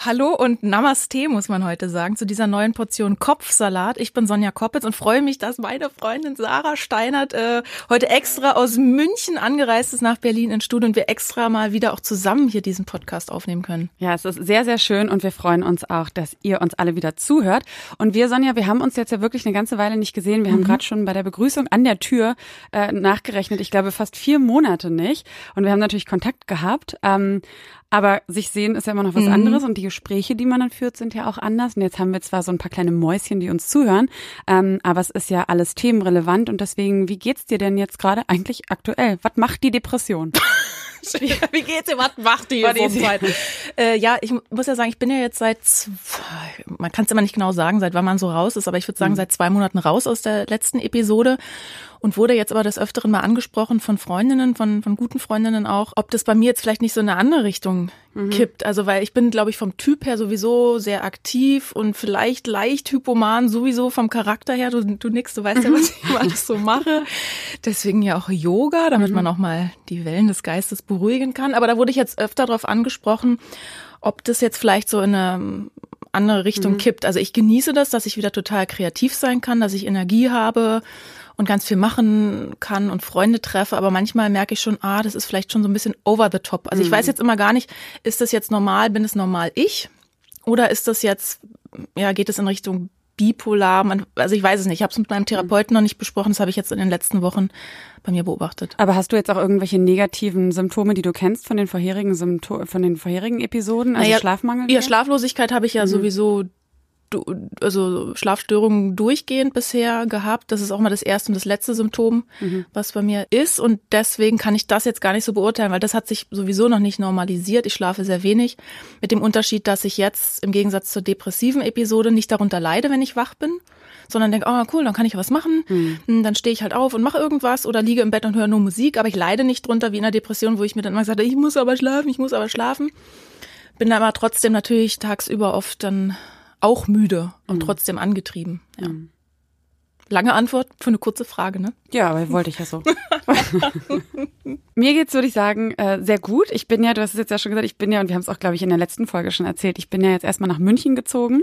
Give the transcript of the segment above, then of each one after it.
Hallo und Namaste, muss man heute sagen, zu dieser neuen Portion Kopfsalat. Ich bin Sonja Koppitz und freue mich, dass meine Freundin Sarah Steinert äh, heute extra aus München angereist ist nach Berlin ins Studio und wir extra mal wieder auch zusammen hier diesen Podcast aufnehmen können. Ja, es ist sehr, sehr schön und wir freuen uns auch, dass ihr uns alle wieder zuhört. Und wir, Sonja, wir haben uns jetzt ja wirklich eine ganze Weile nicht gesehen. Wir mhm. haben gerade schon bei der Begrüßung an der Tür äh, nachgerechnet. Ich glaube, fast vier Monate nicht. Und wir haben natürlich Kontakt gehabt. Ähm, aber sich sehen ist ja immer noch was mhm. anderes und die Gespräche, die man dann führt, sind ja auch anders. Und jetzt haben wir zwar so ein paar kleine Mäuschen, die uns zuhören, ähm, aber es ist ja alles themenrelevant und deswegen, wie geht's dir denn jetzt gerade eigentlich aktuell? Was macht die Depression? Wie geht's dir? Was macht die Zeit? Äh, ja, ich muss ja sagen, ich bin ja jetzt seit, man kann es immer nicht genau sagen, seit wann man so raus ist, aber ich würde sagen, mhm. seit zwei Monaten raus aus der letzten Episode und wurde jetzt aber des Öfteren mal angesprochen von Freundinnen, von, von guten Freundinnen auch, ob das bei mir jetzt vielleicht nicht so in eine andere Richtung mhm. kippt. Also weil ich bin, glaube ich, vom Typ her sowieso sehr aktiv und vielleicht leicht hypoman, sowieso vom Charakter her. Du, du nix, du weißt ja, was ich alles so mache. Deswegen ja auch Yoga, damit mhm. man auch mal die Wellen des Geistes beruhigen kann. Aber da wurde ich jetzt öfter darauf angesprochen, ob das jetzt vielleicht so in eine andere Richtung mhm. kippt. Also ich genieße das, dass ich wieder total kreativ sein kann, dass ich Energie habe und ganz viel machen kann und Freunde treffe, aber manchmal merke ich schon, ah, das ist vielleicht schon so ein bisschen over the top. Also ich weiß mhm. jetzt immer gar nicht, ist das jetzt normal, bin es normal ich? Oder ist das jetzt, ja, geht es in Richtung bipolar? Man, also ich weiß es nicht. Ich habe es mit meinem Therapeuten noch nicht besprochen. Das habe ich jetzt in den letzten Wochen bei mir beobachtet. Aber hast du jetzt auch irgendwelche negativen Symptome, die du kennst von den vorherigen Symptomen, von den vorherigen Episoden? Also naja, Schlafmangel? Ja, Schlaflosigkeit habe ich ja mhm. sowieso also Schlafstörungen durchgehend bisher gehabt. Das ist auch mal das erste und das letzte Symptom, mhm. was bei mir ist. Und deswegen kann ich das jetzt gar nicht so beurteilen, weil das hat sich sowieso noch nicht normalisiert. Ich schlafe sehr wenig. Mit dem Unterschied, dass ich jetzt im Gegensatz zur depressiven Episode nicht darunter leide, wenn ich wach bin, sondern denke, oh cool, dann kann ich was machen. Mhm. Dann stehe ich halt auf und mache irgendwas oder liege im Bett und höre nur Musik. Aber ich leide nicht drunter wie in der Depression, wo ich mir dann immer sage, ich muss aber schlafen, ich muss aber schlafen. Bin aber trotzdem natürlich tagsüber oft dann auch müde und mhm. trotzdem angetrieben. Ja. Mhm. Lange Antwort für eine kurze Frage, ne? Ja, aber wollte ich ja so. Mir geht's, würde ich sagen, äh, sehr gut. Ich bin ja, du hast es jetzt ja schon gesagt, ich bin ja, und wir haben es auch, glaube ich, in der letzten Folge schon erzählt, ich bin ja jetzt erstmal nach München gezogen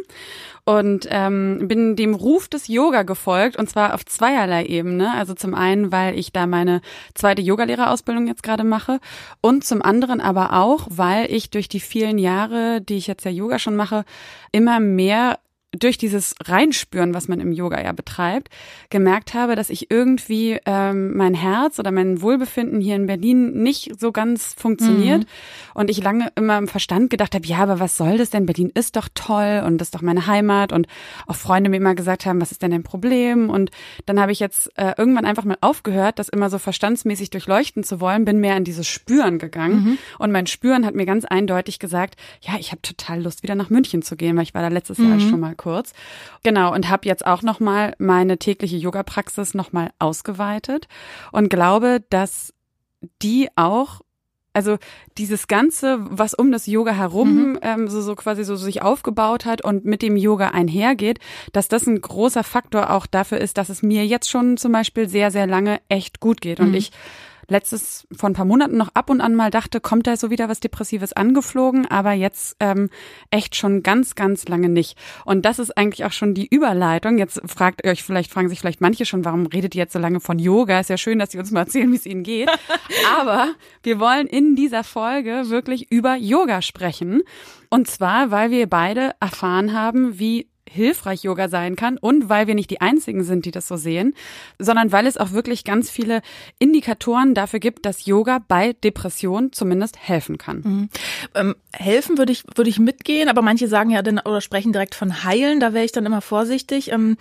und ähm, bin dem Ruf des Yoga gefolgt und zwar auf zweierlei Ebene. Also zum einen, weil ich da meine zweite Yogalehrerausbildung jetzt gerade mache und zum anderen aber auch, weil ich durch die vielen Jahre, die ich jetzt ja Yoga schon mache, immer mehr durch dieses Reinspüren, was man im Yoga ja betreibt, gemerkt habe, dass ich irgendwie ähm, mein Herz oder mein Wohlbefinden hier in Berlin nicht so ganz funktioniert. Mhm. Und ich lange immer im Verstand gedacht habe, ja, aber was soll das denn? Berlin ist doch toll und das ist doch meine Heimat. Und auch Freunde mir immer gesagt haben, was ist denn dein Problem? Und dann habe ich jetzt äh, irgendwann einfach mal aufgehört, das immer so verstandsmäßig durchleuchten zu wollen, bin mehr in dieses Spüren gegangen. Mhm. Und mein Spüren hat mir ganz eindeutig gesagt, ja, ich habe total Lust, wieder nach München zu gehen, weil ich war da letztes mhm. Jahr schon mal kurz. Genau, und habe jetzt auch nochmal meine tägliche Yoga-Praxis nochmal ausgeweitet und glaube, dass die auch also dieses Ganze, was um das Yoga herum mhm. ähm, so, so quasi so sich aufgebaut hat und mit dem Yoga einhergeht, dass das ein großer Faktor auch dafür ist, dass es mir jetzt schon zum Beispiel sehr, sehr lange echt gut geht. Und mhm. ich letztes vor ein paar Monaten noch ab und an mal dachte, kommt da so wieder was Depressives angeflogen, aber jetzt ähm, echt schon ganz, ganz lange nicht. Und das ist eigentlich auch schon die Überleitung. Jetzt fragt ihr euch vielleicht, fragen sich vielleicht manche schon, warum redet ihr jetzt so lange von Yoga? Ist ja schön, dass sie uns mal erzählen, wie es ihnen geht. aber wir wollen in dieser Folge wirklich über Yoga sprechen. Und zwar, weil wir beide erfahren haben, wie hilfreich Yoga sein kann und weil wir nicht die einzigen sind, die das so sehen, sondern weil es auch wirklich ganz viele Indikatoren dafür gibt, dass Yoga bei Depression zumindest helfen kann. Mhm. Ähm, helfen würde ich würde ich mitgehen, aber manche sagen ja dann oder sprechen direkt von heilen, da wäre ich dann immer vorsichtig. Ähm,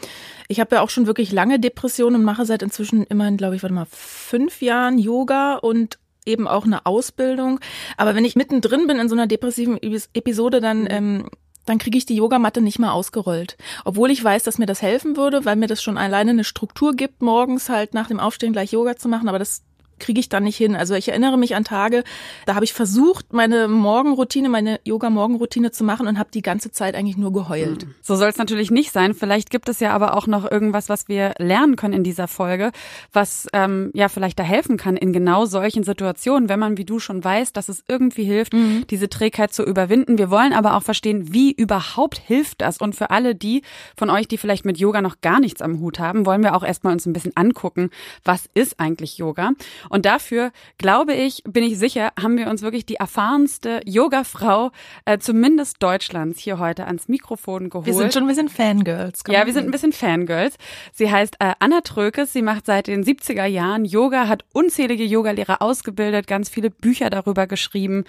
ich habe ja auch schon wirklich lange Depressionen und mache seit inzwischen immerhin, glaube ich, warte mal fünf Jahren Yoga und eben auch eine Ausbildung. Aber wenn ich mittendrin bin in so einer depressiven Episode, dann mhm. ähm, dann kriege ich die Yogamatte nicht mehr ausgerollt. Obwohl ich weiß, dass mir das helfen würde, weil mir das schon alleine eine Struktur gibt, morgens halt nach dem Aufstehen gleich Yoga zu machen, aber das kriege ich dann nicht hin. Also ich erinnere mich an Tage, da habe ich versucht, meine Morgenroutine, meine Yoga-Morgenroutine zu machen und habe die ganze Zeit eigentlich nur geheult. Hm. So soll es natürlich nicht sein. Vielleicht gibt es ja aber auch noch irgendwas, was wir lernen können in dieser Folge, was ähm, ja vielleicht da helfen kann in genau solchen Situationen, wenn man wie du schon weiß, dass es irgendwie hilft, mhm. diese Trägheit zu überwinden. Wir wollen aber auch verstehen, wie überhaupt hilft das. Und für alle die von euch, die vielleicht mit Yoga noch gar nichts am Hut haben, wollen wir auch erstmal uns ein bisschen angucken, was ist eigentlich Yoga. Und dafür, glaube ich, bin ich sicher, haben wir uns wirklich die erfahrenste Yoga-Frau, äh, zumindest Deutschlands, hier heute ans Mikrofon geholt. Wir sind schon ein bisschen Fangirls. Ja, wir sind ein bisschen Fangirls. Sie heißt äh, Anna Trökes. Sie macht seit den 70er Jahren Yoga, hat unzählige Yogalehrer ausgebildet, ganz viele Bücher darüber geschrieben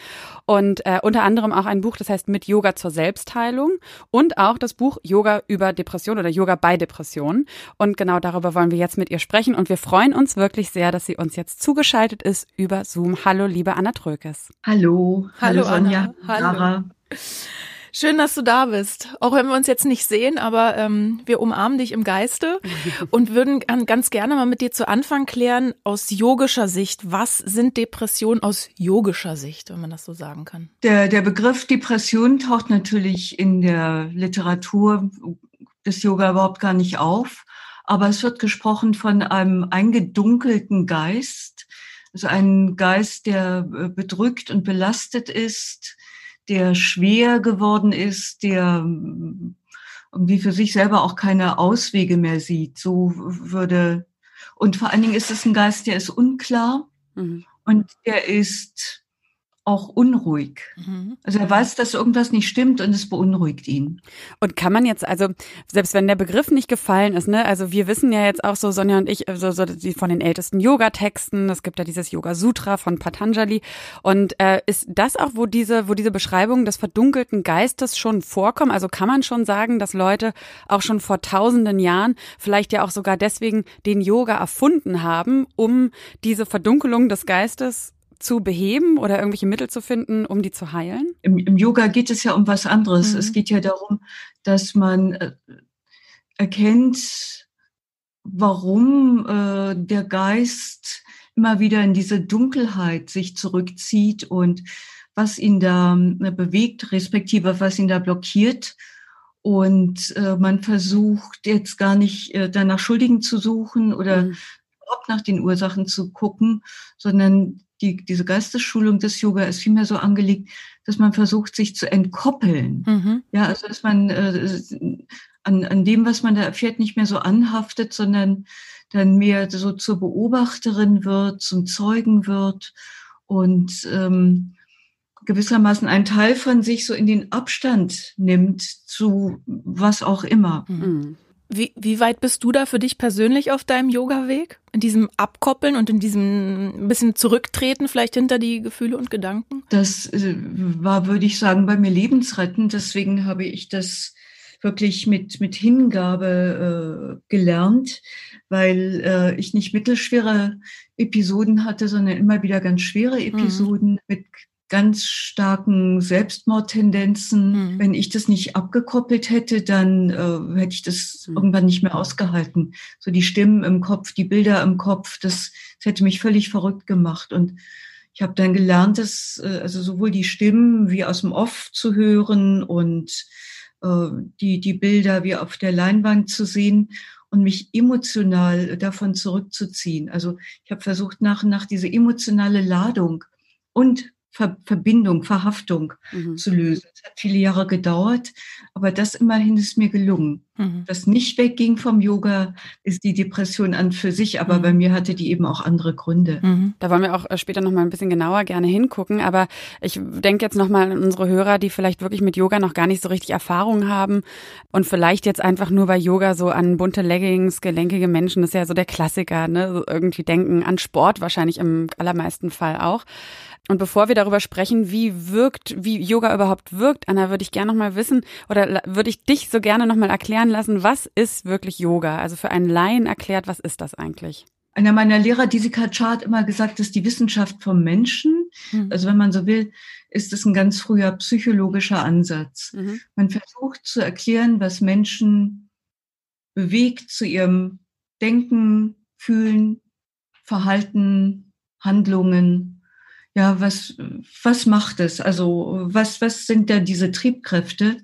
und äh, unter anderem auch ein Buch, das heißt Mit Yoga zur Selbstheilung und auch das Buch Yoga über Depression oder Yoga bei Depression. Und genau darüber wollen wir jetzt mit ihr sprechen und wir freuen uns wirklich sehr, dass sie uns jetzt zugeschaltet ist über Zoom. Hallo, liebe Anna Trökes. Hallo, hallo, hallo Sonja, Anna. Hallo. Schön, dass du da bist. Auch wenn wir uns jetzt nicht sehen, aber ähm, wir umarmen dich im Geiste und würden ganz gerne mal mit dir zu Anfang klären, aus yogischer Sicht, was sind Depressionen aus yogischer Sicht, wenn man das so sagen kann? Der, der Begriff Depression taucht natürlich in der Literatur des Yoga überhaupt gar nicht auf, aber es wird gesprochen von einem eingedunkelten Geist, also ein Geist, der äh, bedrückt und belastet ist, der schwer geworden ist, der ähm, irgendwie für sich selber auch keine Auswege mehr sieht. So würde, und vor allen Dingen ist es ein Geist, der ist unklar mhm. und der ist auch unruhig. Mhm. Also er weiß, dass irgendwas nicht stimmt und es beunruhigt ihn. Und kann man jetzt, also selbst wenn der Begriff nicht gefallen ist, ne, also wir wissen ja jetzt auch so, Sonja und ich, so, so die von den ältesten Yoga-Texten, es gibt ja dieses Yoga-Sutra von Patanjali. Und äh, ist das auch, wo diese, wo diese Beschreibungen des verdunkelten Geistes schon vorkommen? Also kann man schon sagen, dass Leute auch schon vor tausenden Jahren vielleicht ja auch sogar deswegen den Yoga erfunden haben, um diese Verdunkelung des Geistes zu beheben oder irgendwelche Mittel zu finden, um die zu heilen? Im, im Yoga geht es ja um was anderes. Mhm. Es geht ja darum, dass man äh, erkennt, warum äh, der Geist immer wieder in diese Dunkelheit sich zurückzieht und was ihn da äh, bewegt, respektive was ihn da blockiert. Und äh, man versucht jetzt gar nicht äh, danach Schuldigen zu suchen oder mhm. überhaupt nach den Ursachen zu gucken, sondern die, diese Geistesschulung des Yoga ist vielmehr so angelegt, dass man versucht, sich zu entkoppeln. Mhm. Ja, also dass man äh, an, an dem, was man da erfährt, nicht mehr so anhaftet, sondern dann mehr so zur Beobachterin wird, zum Zeugen wird und ähm, gewissermaßen einen Teil von sich so in den Abstand nimmt zu was auch immer. Mhm. Wie, wie weit bist du da für dich persönlich auf deinem Yoga-Weg? In diesem Abkoppeln und in diesem ein bisschen Zurücktreten vielleicht hinter die Gefühle und Gedanken? Das äh, war, würde ich sagen, bei mir lebensrettend. Deswegen habe ich das wirklich mit, mit Hingabe äh, gelernt, weil äh, ich nicht mittelschwere Episoden hatte, sondern immer wieder ganz schwere mhm. Episoden mhm. mit ganz starken Selbstmordtendenzen. Mhm. Wenn ich das nicht abgekoppelt hätte, dann äh, hätte ich das mhm. irgendwann nicht mehr ausgehalten. So die Stimmen im Kopf, die Bilder im Kopf, das, das hätte mich völlig verrückt gemacht. Und ich habe dann gelernt, dass äh, also sowohl die Stimmen wie aus dem Off zu hören und äh, die, die Bilder wie auf der Leinwand zu sehen und mich emotional davon zurückzuziehen. Also ich habe versucht, nach und nach diese emotionale Ladung und Ver Verbindung, Verhaftung mhm. zu lösen. Es hat viele Jahre gedauert, aber das immerhin ist mir gelungen. Mhm. Was nicht wegging vom Yoga, ist die Depression an für sich, aber mhm. bei mir hatte die eben auch andere Gründe. Mhm. Da wollen wir auch äh, später nochmal ein bisschen genauer gerne hingucken, aber ich denke jetzt nochmal an unsere Hörer, die vielleicht wirklich mit Yoga noch gar nicht so richtig Erfahrung haben und vielleicht jetzt einfach nur bei Yoga so an bunte Leggings, gelenkige Menschen, das ist ja so der Klassiker, ne? So irgendwie denken an Sport wahrscheinlich im allermeisten Fall auch. Und bevor wir darüber sprechen, wie wirkt, wie Yoga überhaupt wirkt, Anna, würde ich gerne noch mal wissen oder würde ich dich so gerne noch mal erklären lassen, was ist wirklich Yoga? Also für einen Laien erklärt, was ist das eigentlich? Einer meiner Lehrer, Disika Chart, immer gesagt, das ist die Wissenschaft vom Menschen. Mhm. Also wenn man so will, ist es ein ganz früher psychologischer Ansatz. Mhm. Man versucht zu erklären, was Menschen bewegt zu ihrem Denken, Fühlen, Verhalten, Handlungen. Ja, was, was macht es? Also was, was sind da diese Triebkräfte?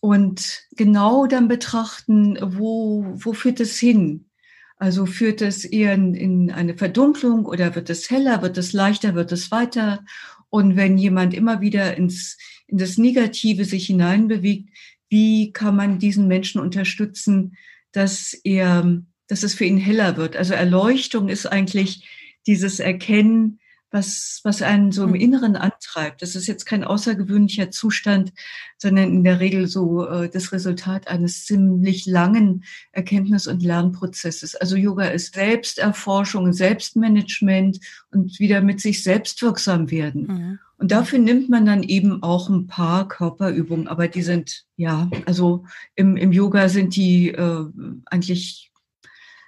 Und genau dann betrachten, wo, wo führt es hin? Also führt es eher in, in eine Verdunklung oder wird es heller, wird es leichter, wird es weiter? Und wenn jemand immer wieder ins, in das Negative sich hineinbewegt, wie kann man diesen Menschen unterstützen, dass er, dass es für ihn heller wird? Also Erleuchtung ist eigentlich dieses Erkennen, was, was einen so im mhm. Inneren antreibt. Das ist jetzt kein außergewöhnlicher Zustand, sondern in der Regel so äh, das Resultat eines ziemlich langen Erkenntnis- und Lernprozesses. Also Yoga ist Selbsterforschung, Selbstmanagement und wieder mit sich selbst wirksam werden. Mhm. Und dafür nimmt man dann eben auch ein paar Körperübungen, aber die sind, ja, also im, im Yoga sind die äh, eigentlich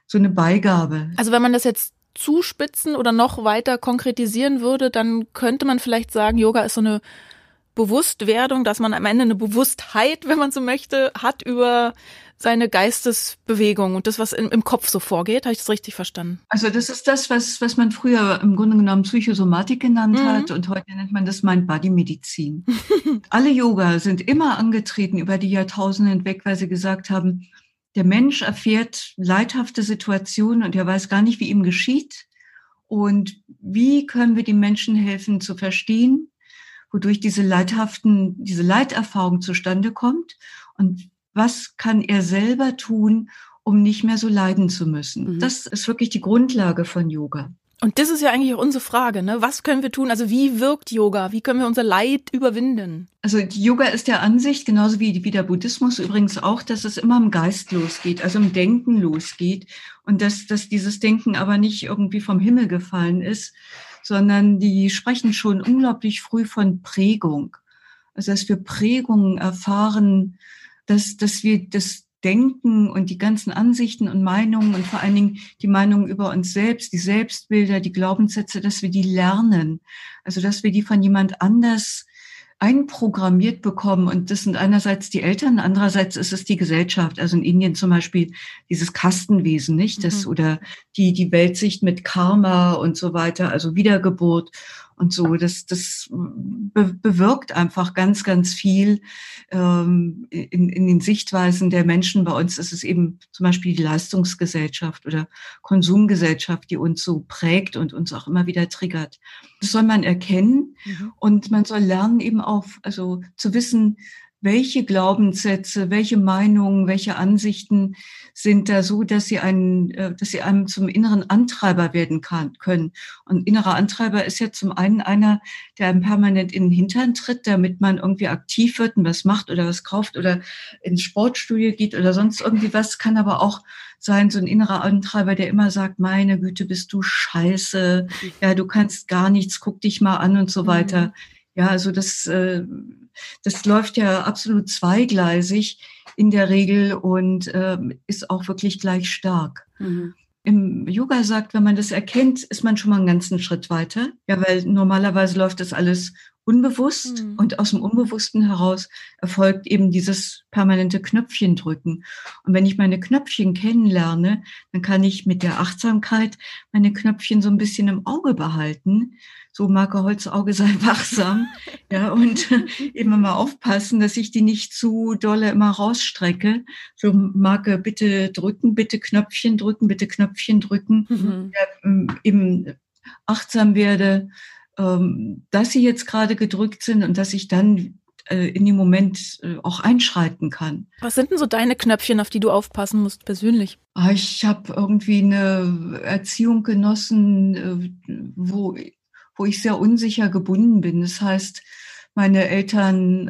so eine Beigabe. Also wenn man das jetzt zuspitzen oder noch weiter konkretisieren würde, dann könnte man vielleicht sagen, Yoga ist so eine Bewusstwerdung, dass man am Ende eine Bewusstheit, wenn man so möchte, hat über seine Geistesbewegung und das, was im, im Kopf so vorgeht. Habe ich das richtig verstanden? Also das ist das, was, was man früher im Grunde genommen Psychosomatik genannt mhm. hat und heute nennt man das Mind-Body-Medizin. Alle Yoga sind immer angetreten über die Jahrtausende hinweg, weil sie gesagt haben, der Mensch erfährt leidhafte Situationen und er weiß gar nicht, wie ihm geschieht. Und wie können wir den Menschen helfen zu verstehen, wodurch diese leidhaften, diese Leiterfahrung zustande kommt? Und was kann er selber tun, um nicht mehr so leiden zu müssen? Mhm. Das ist wirklich die Grundlage von Yoga. Und das ist ja eigentlich auch unsere Frage, ne? Was können wir tun? Also wie wirkt Yoga? Wie können wir unser Leid überwinden? Also Yoga ist der Ansicht, genauso wie, wie der Buddhismus übrigens auch, dass es immer im Geist losgeht, also im Denken losgeht. Und dass, dass dieses Denken aber nicht irgendwie vom Himmel gefallen ist, sondern die sprechen schon unglaublich früh von Prägung. Also dass wir Prägungen erfahren, dass, dass wir das Denken und die ganzen Ansichten und Meinungen und vor allen Dingen die Meinungen über uns selbst, die Selbstbilder, die Glaubenssätze, dass wir die lernen. Also, dass wir die von jemand anders einprogrammiert bekommen. Und das sind einerseits die Eltern, andererseits ist es die Gesellschaft. Also in Indien zum Beispiel dieses Kastenwesen, nicht? Das, mhm. oder die, die Weltsicht mit Karma und so weiter, also Wiedergeburt und so. Das, das be bewirkt einfach ganz, ganz viel ähm, in, in den Sichtweisen der Menschen. Bei uns ist es eben zum Beispiel die Leistungsgesellschaft oder Konsumgesellschaft, die uns so prägt und uns auch immer wieder triggert. Das soll man erkennen mhm. und man soll lernen eben auch, also zu wissen, welche Glaubenssätze, welche Meinungen, welche Ansichten sind da so, dass sie einen, äh, dass sie einem zum inneren Antreiber werden kann, können. Und innerer Antreiber ist ja zum einen einer, der einem permanent in den Hintern tritt, damit man irgendwie aktiv wird und was macht oder was kauft oder ins Sportstudio geht oder sonst irgendwie was, kann aber auch sein, so ein innerer Antreiber, der immer sagt, meine Güte, bist du scheiße, ja, du kannst gar nichts, guck dich mal an und so weiter. Mhm. Ja, also das, äh, das läuft ja absolut zweigleisig in der Regel und äh, ist auch wirklich gleich stark. Mhm. Im Yoga sagt, wenn man das erkennt, ist man schon mal einen ganzen Schritt weiter. Ja, weil normalerweise läuft das alles unbewusst mhm. und aus dem Unbewussten heraus erfolgt eben dieses permanente Knöpfchen drücken. Und wenn ich meine Knöpfchen kennenlerne, dann kann ich mit der Achtsamkeit meine Knöpfchen so ein bisschen im Auge behalten so Marke Holzauge sei wachsam, ja, und immer mal aufpassen, dass ich die nicht zu dolle immer rausstrecke. So Marke bitte drücken, bitte Knöpfchen drücken, bitte Knöpfchen drücken, mhm. ja, ähm, eben achtsam werde, dass sie jetzt gerade gedrückt sind und dass ich dann äh, in dem Moment äh, auch einschreiten kann. Was sind denn so deine Knöpfchen, auf die du aufpassen musst persönlich? Ah, ich habe irgendwie eine Erziehung genossen, äh, wo wo ich sehr unsicher gebunden bin. Das heißt, meine Eltern,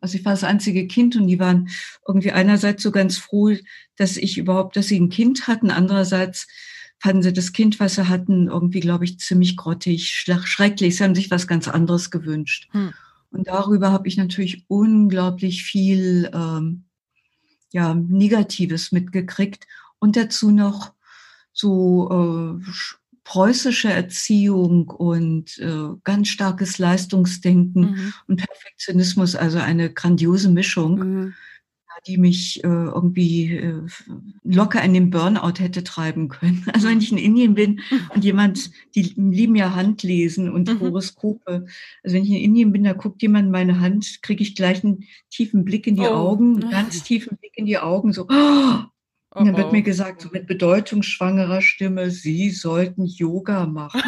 also ich war das einzige Kind und die waren irgendwie einerseits so ganz froh, dass ich überhaupt, dass sie ein Kind hatten, andererseits fanden sie das Kind, was sie hatten, irgendwie, glaube ich, ziemlich grottig, schrecklich. Sie haben sich was ganz anderes gewünscht. Hm. Und darüber habe ich natürlich unglaublich viel ähm, ja, Negatives mitgekriegt und dazu noch so äh, preußische Erziehung und äh, ganz starkes Leistungsdenken mhm. und Perfektionismus, also eine grandiose Mischung. Mhm. Die mich äh, irgendwie äh, locker in den Burnout hätte treiben können. Also wenn ich in Indien bin und jemand, die lieben ja Handlesen und mhm. Horoskope. Also wenn ich in Indien bin, da guckt jemand meine Hand, kriege ich gleich einen tiefen Blick in die oh. Augen, einen ganz tiefen Blick in die Augen, so. Oh! Und dann wird mir gesagt, so mit bedeutungsschwangerer Stimme, Sie sollten Yoga machen.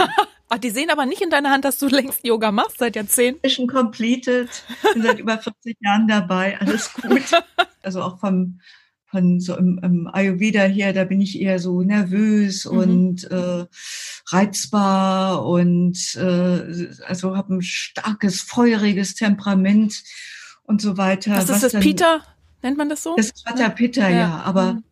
Ach, die sehen aber nicht in deiner Hand, dass du längst Yoga machst seit Jahrzehnten. Mission completed. Bin seit über 40 Jahren dabei. Alles gut. Also auch vom, von so im, im Ayurveda her, da bin ich eher so nervös mhm. und äh, reizbar und äh, also habe ein starkes, feuriges Temperament und so weiter. Was ist was das, dann, Peter? Nennt man das so? Das ist Vata Pitta, ja. ja. Aber mhm.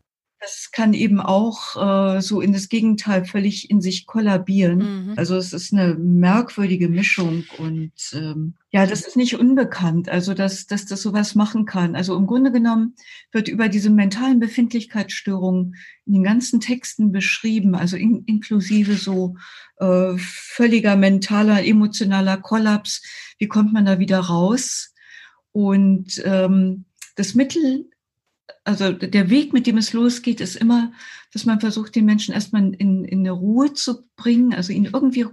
Das kann eben auch äh, so in das Gegenteil völlig in sich kollabieren. Mhm. Also es ist eine merkwürdige Mischung und ähm, ja, das ist nicht unbekannt, also dass, dass das sowas machen kann. Also im Grunde genommen wird über diese mentalen Befindlichkeitsstörungen in den ganzen Texten beschrieben, also in, inklusive so äh, völliger mentaler, emotionaler Kollaps. Wie kommt man da wieder raus? Und ähm, das Mittel also der Weg, mit dem es losgeht, ist immer, dass man versucht, den Menschen erstmal in, in eine Ruhe zu bringen, also ihn irgendwie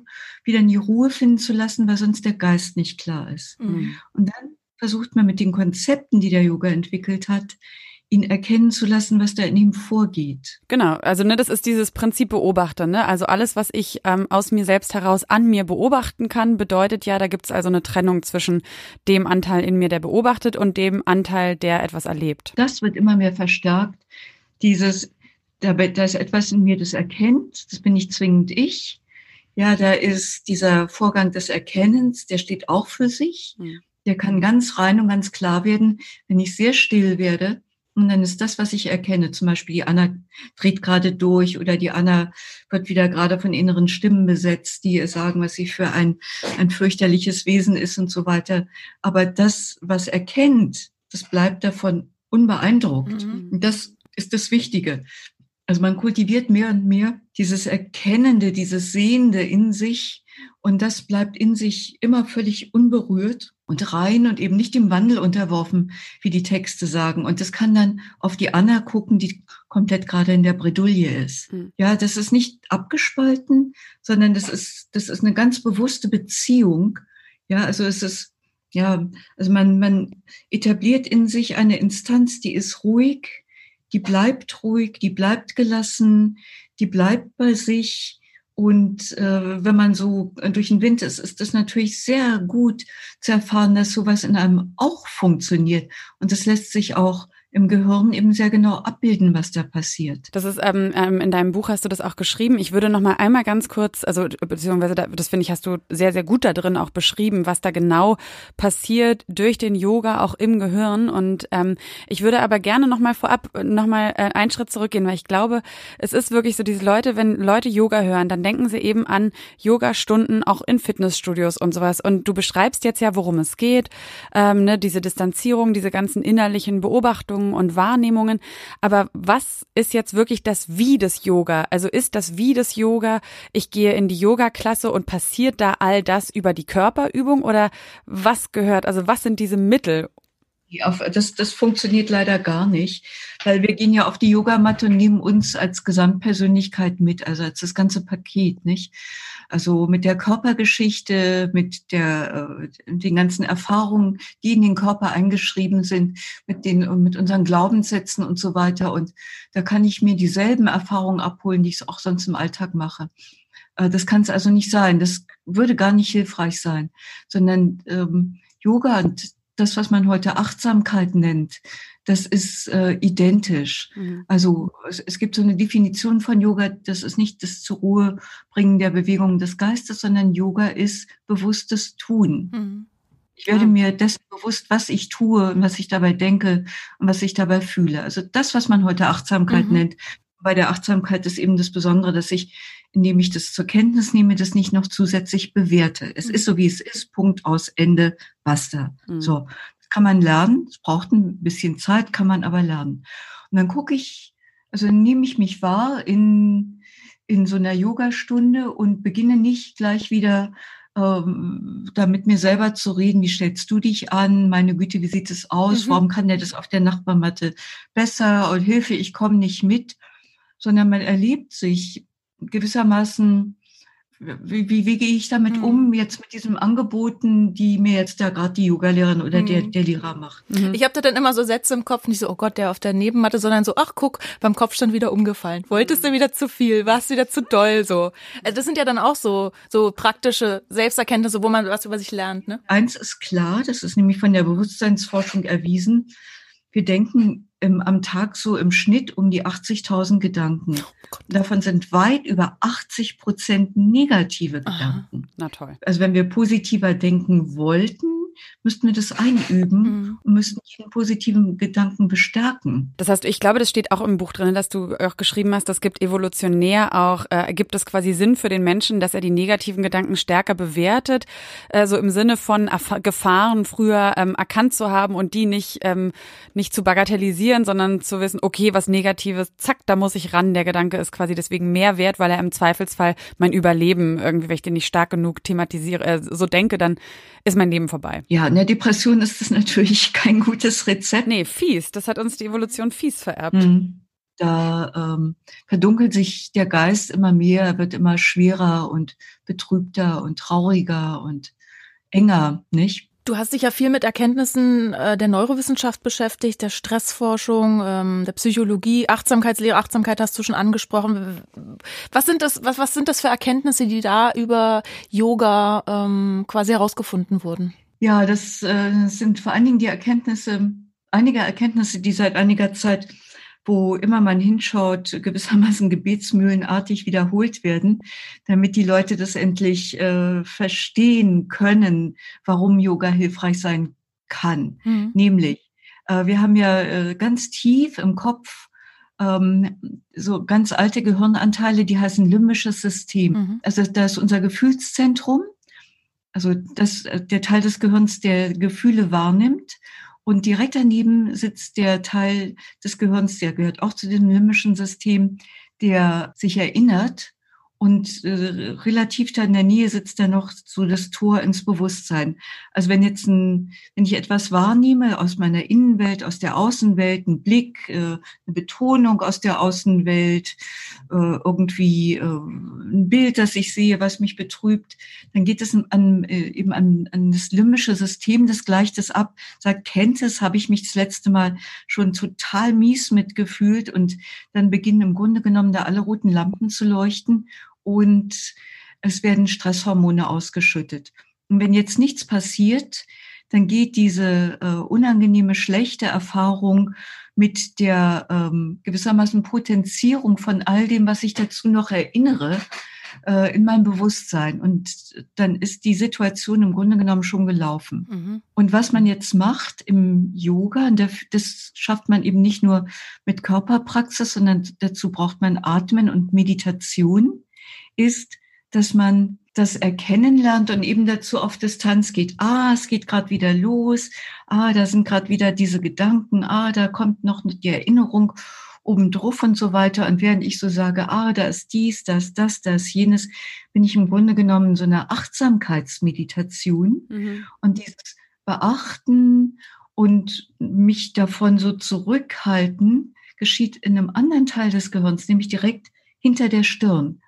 wieder in die Ruhe finden zu lassen, weil sonst der Geist nicht klar ist. Mhm. Und dann versucht man mit den Konzepten, die der Yoga entwickelt hat, ihn erkennen zu lassen, was da in ihm vorgeht. Genau, also ne, das ist dieses Prinzip Beobachter. Ne? Also alles, was ich ähm, aus mir selbst heraus an mir beobachten kann, bedeutet ja, da gibt's also eine Trennung zwischen dem Anteil in mir, der beobachtet, und dem Anteil, der etwas erlebt. Das wird immer mehr verstärkt. Dieses, da, da ist etwas in mir, das erkennt, das bin nicht zwingend ich. Ja, da ist dieser Vorgang des Erkennens, der steht auch für sich. Mhm. Der kann ganz rein und ganz klar werden, wenn ich sehr still werde und dann ist das, was ich erkenne, zum Beispiel die Anna dreht gerade durch oder die Anna wird wieder gerade von inneren Stimmen besetzt, die ihr sagen, was sie für ein, ein fürchterliches Wesen ist und so weiter. Aber das, was erkennt, das bleibt davon unbeeindruckt. Mhm. Und das ist das Wichtige. Also man kultiviert mehr und mehr dieses Erkennende, dieses Sehende in sich und das bleibt in sich immer völlig unberührt und rein und eben nicht dem Wandel unterworfen, wie die Texte sagen. Und das kann dann auf die Anna gucken, die komplett gerade in der Bredouille ist. Mhm. Ja, das ist nicht abgespalten, sondern das ist, das ist eine ganz bewusste Beziehung. Ja, also es ist, ja, also man, man etabliert in sich eine Instanz, die ist ruhig, die bleibt ruhig, die bleibt gelassen, die bleibt bei sich, und äh, wenn man so durch den Wind ist, ist es natürlich sehr gut zu erfahren, dass sowas in einem auch funktioniert. Und das lässt sich auch im Gehirn eben sehr genau abbilden, was da passiert. Das ist ähm, ähm, in deinem Buch hast du das auch geschrieben. Ich würde noch mal einmal ganz kurz, also beziehungsweise da, das finde ich hast du sehr sehr gut da drin auch beschrieben, was da genau passiert durch den Yoga auch im Gehirn. Und ähm, ich würde aber gerne noch mal vorab noch mal äh, einen Schritt zurückgehen, weil ich glaube, es ist wirklich so diese Leute, wenn Leute Yoga hören, dann denken sie eben an Yoga-Stunden auch in Fitnessstudios und sowas. Und du beschreibst jetzt ja, worum es geht, ähm, ne, diese Distanzierung, diese ganzen innerlichen Beobachtungen Erwartungen und Wahrnehmungen. Aber was ist jetzt wirklich das Wie des Yoga? Also ist das Wie des Yoga, ich gehe in die Yoga-Klasse und passiert da all das über die Körperübung oder was gehört, also was sind diese Mittel, das, das funktioniert leider gar nicht, weil wir gehen ja auf die Yogamatte und nehmen uns als Gesamtpersönlichkeit mit, also als das ganze Paket, nicht? Also mit der Körpergeschichte, mit der, äh, den ganzen Erfahrungen, die in den Körper eingeschrieben sind, mit den, mit unseren Glaubenssätzen und so weiter. Und da kann ich mir dieselben Erfahrungen abholen, die ich auch sonst im Alltag mache. Äh, das kann es also nicht sein. Das würde gar nicht hilfreich sein, sondern ähm, Yoga und das, was man heute Achtsamkeit nennt, das ist äh, identisch. Mhm. Also es, es, gibt so eine Definition von Yoga, das ist nicht das zur Ruhe bringen der Bewegung des Geistes, sondern Yoga ist bewusstes Tun. Mhm. Ich werde ja. mir dessen bewusst, was ich tue und was ich dabei denke und was ich dabei fühle. Also das, was man heute Achtsamkeit mhm. nennt. Bei der Achtsamkeit ist eben das Besondere, dass ich indem ich das zur Kenntnis nehme, das nicht noch zusätzlich bewerte. Es mhm. ist so, wie es ist, Punkt aus, Ende, basta. Mhm. So, das kann man lernen, es braucht ein bisschen Zeit, kann man aber lernen. Und dann gucke ich, also nehme ich mich wahr in, in so einer Yogastunde und beginne nicht gleich wieder ähm, da mit mir selber zu reden, wie stellst du dich an, meine Güte, wie sieht es aus, mhm. warum kann der das auf der Nachbarmatte besser und Hilfe, ich komme nicht mit, sondern man erlebt sich gewissermaßen wie, wie, wie gehe ich damit mhm. um, jetzt mit diesen Angeboten, die mir jetzt da gerade die Yogalehrerin oder mhm. der, der Lehrer macht? Mhm. Ich habe da dann immer so Sätze im Kopf, nicht so, oh Gott, der auf der Nebenmatte, sondern so, ach guck, beim Kopfstand wieder umgefallen. Wolltest du wieder zu viel? Warst wieder zu doll? So. Also das sind ja dann auch so, so praktische Selbsterkenntnisse, wo man was über sich lernt. Ne? Eins ist klar, das ist nämlich von der Bewusstseinsforschung erwiesen. Wir denken im, am Tag so im Schnitt um die 80.000 Gedanken. Oh Davon sind weit über 80 Prozent negative Gedanken. Aha, na toll. Also wenn wir positiver denken wollten, müssten wir das einüben mhm. und müssten jeden positiven Gedanken bestärken. Das heißt, ich glaube, das steht auch im Buch drin, dass du auch geschrieben hast, das gibt evolutionär auch, äh, gibt es quasi Sinn für den Menschen, dass er die negativen Gedanken stärker bewertet, äh, so im Sinne von Gefahren früher ähm, erkannt zu haben und die nicht, ähm, nicht zu bagatellisieren, sondern zu wissen, okay, was Negatives, zack, da muss ich ran. Der Gedanke ist quasi deswegen mehr wert, weil er im Zweifelsfall mein Überleben irgendwie, wenn ich den nicht stark genug thematisiere, äh, so denke, dann ist mein Leben vorbei. Ja, in der Depression ist das natürlich kein gutes Rezept. Nee, fies. Das hat uns die Evolution fies vererbt. Mhm. Da ähm, verdunkelt sich der Geist immer mehr, wird immer schwerer und betrübter und trauriger und enger, nicht? Du hast dich ja viel mit Erkenntnissen äh, der Neurowissenschaft beschäftigt, der Stressforschung, ähm, der Psychologie, Achtsamkeitslehre, Achtsamkeit hast du schon angesprochen. Was sind das, was, was sind das für Erkenntnisse, die da über Yoga ähm, quasi herausgefunden wurden? Ja, das äh, sind vor allen Dingen die Erkenntnisse, einige Erkenntnisse, die seit einiger Zeit wo immer man hinschaut, gewissermaßen gebetsmühlenartig wiederholt werden, damit die Leute das endlich äh, verstehen können, warum Yoga hilfreich sein kann. Mhm. Nämlich, äh, wir haben ja äh, ganz tief im Kopf ähm, so ganz alte Gehirnanteile, die heißen limbisches System. Mhm. Also das ist unser Gefühlszentrum, also das, äh, der Teil des Gehirns, der Gefühle wahrnimmt. Und direkt daneben sitzt der Teil des Gehirns, der gehört auch zu dem limbischen System, der sich erinnert und äh, relativ da in der Nähe sitzt dann noch so das Tor ins Bewusstsein. Also wenn jetzt ein, wenn ich etwas wahrnehme aus meiner Innenwelt, aus der Außenwelt, ein Blick, äh, eine Betonung aus der Außenwelt, äh, irgendwie äh, ein Bild, das ich sehe, was mich betrübt, dann geht es an, äh, eben an, an das limbische System, das gleicht es ab, sagt, kennt es, habe ich mich das letzte Mal schon total mies mitgefühlt und dann beginnen im Grunde genommen da alle roten Lampen zu leuchten und es werden Stresshormone ausgeschüttet. Und wenn jetzt nichts passiert, dann geht diese äh, unangenehme, schlechte Erfahrung mit der ähm, gewissermaßen Potenzierung von all dem, was ich dazu noch erinnere, äh, in mein Bewusstsein. Und dann ist die Situation im Grunde genommen schon gelaufen. Mhm. Und was man jetzt macht im Yoga, das schafft man eben nicht nur mit Körperpraxis, sondern dazu braucht man Atmen und Meditation ist, dass man das erkennen lernt und eben dazu auf Distanz geht. Ah, es geht gerade wieder los. Ah, da sind gerade wieder diese Gedanken. Ah, da kommt noch die Erinnerung obendrauf und so weiter. Und während ich so sage, ah, da ist dies, das, das, das, jenes, bin ich im Grunde genommen so eine Achtsamkeitsmeditation. Mhm. Und dieses Beachten und mich davon so zurückhalten, geschieht in einem anderen Teil des Gehirns, nämlich direkt hinter der Stirn.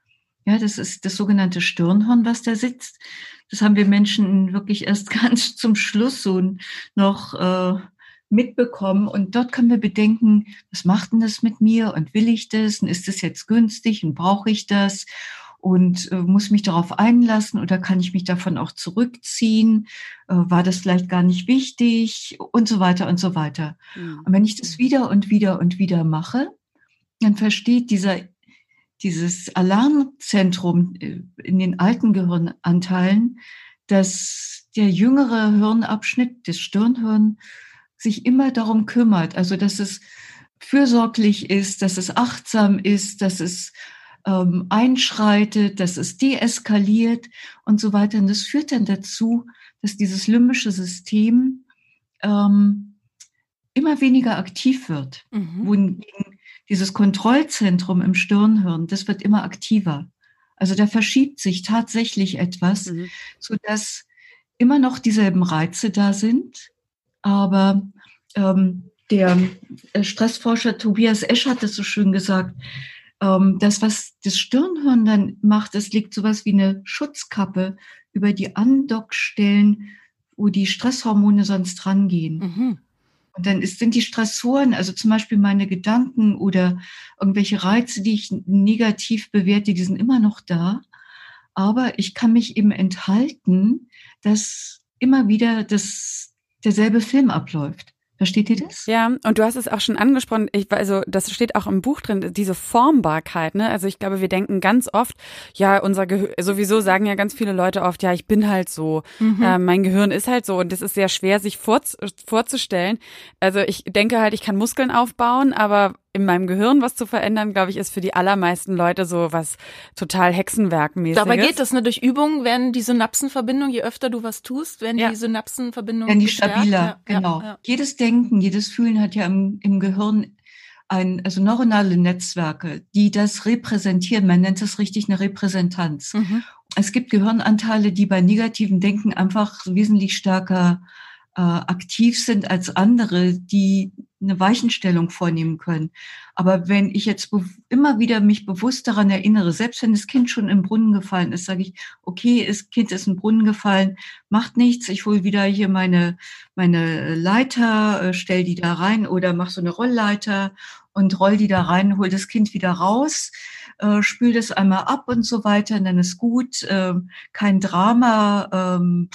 Ja, das ist das sogenannte Stirnhorn, was da sitzt. Das haben wir Menschen wirklich erst ganz zum Schluss so noch äh, mitbekommen. Und dort können wir bedenken, was macht denn das mit mir und will ich das und ist das jetzt günstig und brauche ich das und äh, muss mich darauf einlassen oder kann ich mich davon auch zurückziehen? Äh, war das vielleicht gar nicht wichtig und so weiter und so weiter. Mhm. Und wenn ich das wieder und wieder und wieder mache, dann versteht dieser dieses Alarmzentrum äh, in den alten Gehirnanteilen, dass der jüngere Hirnabschnitt, das Stirnhirn, sich immer darum kümmert, also dass es fürsorglich ist, dass es achtsam ist, dass es ähm, einschreitet, dass es deeskaliert und so weiter. Und das führt dann dazu, dass dieses limbische System ähm, immer weniger aktiv wird, mhm. wohingegen dieses Kontrollzentrum im Stirnhirn, das wird immer aktiver. Also da verschiebt sich tatsächlich etwas, mhm. so dass immer noch dieselben Reize da sind, aber ähm, der äh, Stressforscher Tobias Esch hat es so schön gesagt, ähm, das, was das Stirnhirn dann macht, das legt sowas wie eine Schutzkappe über die Andockstellen, wo die Stresshormone sonst rangehen. Mhm. Und dann ist, sind die Stressoren, also zum Beispiel meine Gedanken oder irgendwelche Reize, die ich negativ bewerte, die sind immer noch da. Aber ich kann mich eben enthalten, dass immer wieder das, derselbe Film abläuft. Versteht ihr das? Ja, und du hast es auch schon angesprochen, ich, also das steht auch im Buch drin, diese Formbarkeit, ne? Also ich glaube, wir denken ganz oft, ja, unser Gehirn, sowieso sagen ja ganz viele Leute oft, ja, ich bin halt so, mhm. äh, mein Gehirn ist halt so und das ist sehr schwer, sich vor, vorzustellen. Also ich denke halt, ich kann Muskeln aufbauen, aber in meinem Gehirn was zu verändern, glaube ich, ist für die allermeisten Leute so was total Hexenwerkmäßiges. Dabei geht das, ne? Durch Übung werden die Synapsenverbindungen, je öfter du was tust, werden ja. die Synapsenverbindungen werden die stabiler, ja, genau. Ja, jedes Denken, jedes Fühlen hat ja im, im Gehirn ein, also neuronale Netzwerke, die das repräsentieren. Man nennt das richtig eine Repräsentanz. Mhm. Es gibt Gehirnanteile, die bei negativen Denken einfach wesentlich stärker äh, aktiv sind als andere, die eine Weichenstellung vornehmen können. Aber wenn ich jetzt immer wieder mich bewusst daran erinnere, selbst wenn das Kind schon im Brunnen gefallen ist, sage ich, okay, das Kind ist im Brunnen gefallen, macht nichts, ich hole wieder hier meine, meine Leiter, äh, stell die da rein oder mach so eine Rollleiter und roll die da rein, hol das Kind wieder raus, äh, spül das einmal ab und so weiter, dann ist gut, äh, kein Drama, mhm.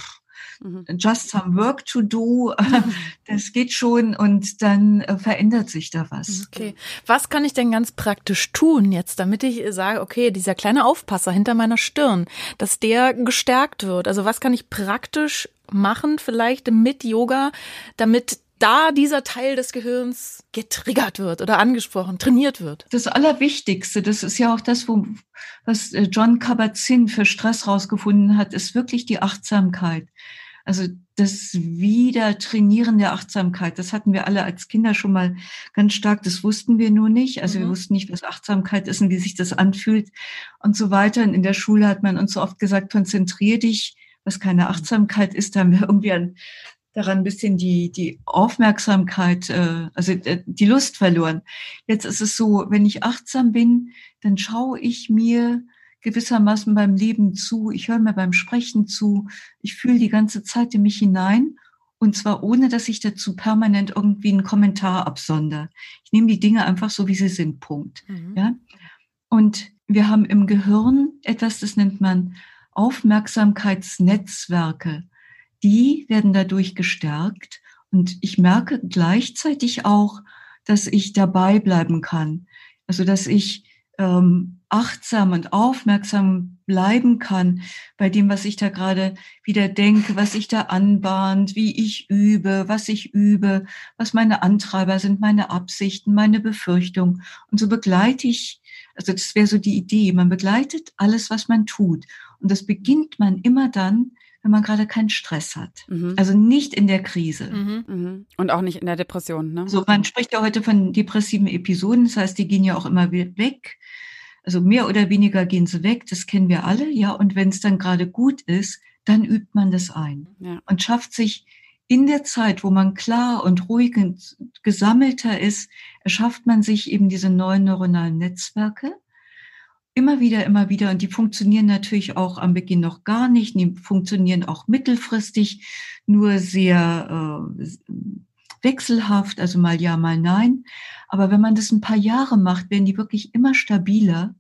Just some work to do, das geht schon und dann äh, verändert sich da was. Okay. Was kann ich denn ganz praktisch tun jetzt, damit ich sage, okay, dieser kleine Aufpasser hinter meiner Stirn, dass der gestärkt wird? Also was kann ich praktisch machen, vielleicht mit Yoga, damit da dieser Teil des Gehirns getriggert wird oder angesprochen, trainiert wird. Das Allerwichtigste, das ist ja auch das, wo, was äh, John Kabat-Zinn für Stress rausgefunden hat, ist wirklich die Achtsamkeit. Also das Wiedertrainieren der Achtsamkeit, das hatten wir alle als Kinder schon mal ganz stark, das wussten wir nur nicht. Also mhm. wir wussten nicht, was Achtsamkeit ist und wie sich das anfühlt und so weiter. Und in der Schule hat man uns so oft gesagt, konzentrier dich, was keine mhm. Achtsamkeit ist, da haben wir irgendwie an, daran ein bisschen die, die Aufmerksamkeit, äh, also äh, die Lust verloren. Jetzt ist es so, wenn ich achtsam bin, dann schaue ich mir gewissermaßen beim Leben zu, ich höre mir beim Sprechen zu, ich fühle die ganze Zeit in mich hinein und zwar ohne, dass ich dazu permanent irgendwie einen Kommentar absonder. Ich nehme die Dinge einfach so, wie sie sind, Punkt. Mhm. Ja? Und wir haben im Gehirn etwas, das nennt man Aufmerksamkeitsnetzwerke. Die werden dadurch gestärkt und ich merke gleichzeitig auch, dass ich dabei bleiben kann. Also, dass ich ähm, achtsam und aufmerksam bleiben kann bei dem, was ich da gerade wieder denke, was ich da anbahnt, wie ich übe, was ich übe, was meine Antreiber sind, meine Absichten, meine Befürchtungen. Und so begleite ich, also das wäre so die Idee, man begleitet alles, was man tut. Und das beginnt man immer dann, wenn man gerade keinen Stress hat. Mhm. Also nicht in der Krise. Mhm. Mhm. Und auch nicht in der Depression. Ne? So, man spricht ja heute von depressiven Episoden, das heißt, die gehen ja auch immer weg. Also mehr oder weniger gehen sie weg, das kennen wir alle, ja. Und wenn es dann gerade gut ist, dann übt man das ein ja. und schafft sich in der Zeit, wo man klar und ruhig und gesammelter ist, erschafft man sich eben diese neuen neuronalen Netzwerke Immer wieder, immer wieder. Und die funktionieren natürlich auch am Beginn noch gar nicht. Die funktionieren auch mittelfristig, nur sehr äh, wechselhaft, also mal ja, mal nein. Aber wenn man das ein paar Jahre macht, werden die wirklich immer stabiler.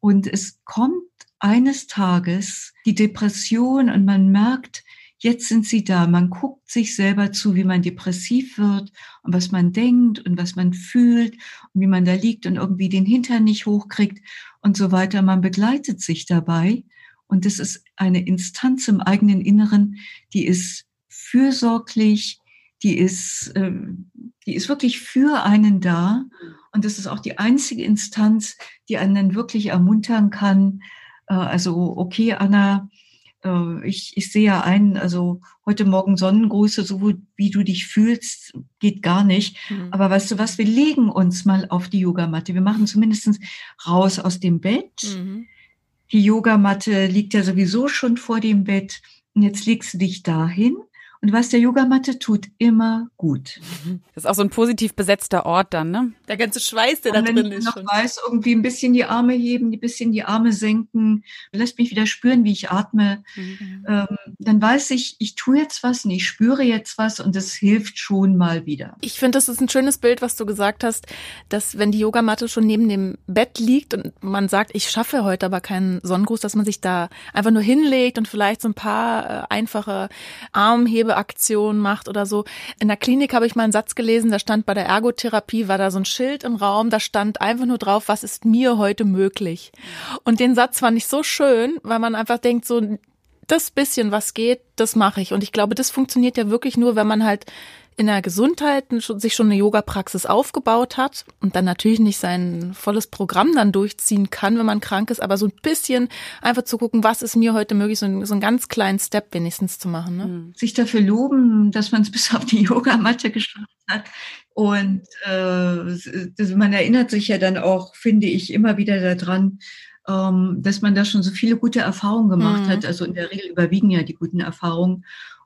Und es kommt eines Tages die Depression und man merkt, jetzt sind sie da. Man guckt sich selber zu, wie man depressiv wird und was man denkt und was man fühlt und wie man da liegt und irgendwie den Hintern nicht hochkriegt und so weiter. Man begleitet sich dabei und das ist eine Instanz im eigenen Inneren, die ist fürsorglich, die ist, äh, die ist wirklich für einen da und das ist auch die einzige Instanz, die einen wirklich ermuntern kann. Äh, also okay, Anna, ich, ich sehe ja ein, also heute Morgen Sonnengrüße, so wie du dich fühlst, geht gar nicht. Mhm. Aber weißt du was, wir legen uns mal auf die Yogamatte. Wir machen zumindest raus aus dem Bett. Mhm. die Yogamatte liegt ja sowieso schon vor dem Bett und jetzt legst du dich dahin und was der Yogamatte tut, immer gut. Das ist auch so ein positiv besetzter Ort dann, ne? Der ganze Schweiß, der und da drin ist. Wenn ich noch schon. weiß, irgendwie ein bisschen die Arme heben, ein bisschen die Arme senken, lässt mich wieder spüren, wie ich atme, mhm. ähm, dann weiß ich, ich tue jetzt was und ich spüre jetzt was und das hilft schon mal wieder. Ich finde, das ist ein schönes Bild, was du gesagt hast, dass wenn die Yogamatte schon neben dem Bett liegt und man sagt, ich schaffe heute aber keinen Sonnengruß, dass man sich da einfach nur hinlegt und vielleicht so ein paar äh, einfache Armhebe Aktion macht oder so. In der Klinik habe ich mal einen Satz gelesen, da stand bei der Ergotherapie, war da so ein Schild im Raum, da stand einfach nur drauf, was ist mir heute möglich. Und den Satz fand ich so schön, weil man einfach denkt, so das bisschen, was geht, das mache ich. Und ich glaube, das funktioniert ja wirklich nur, wenn man halt in der Gesundheit sich schon eine Yoga-Praxis aufgebaut hat und dann natürlich nicht sein volles Programm dann durchziehen kann, wenn man krank ist, aber so ein bisschen einfach zu gucken, was ist mir heute möglich, so, ein, so einen ganz kleinen Step wenigstens zu machen. Ne? Hm. Sich dafür loben, dass man es bis auf die Yogamatte geschafft hat. Und äh, man erinnert sich ja dann auch, finde ich, immer wieder daran, ähm, dass man da schon so viele gute Erfahrungen gemacht mhm. hat. Also in der Regel überwiegen ja die guten Erfahrungen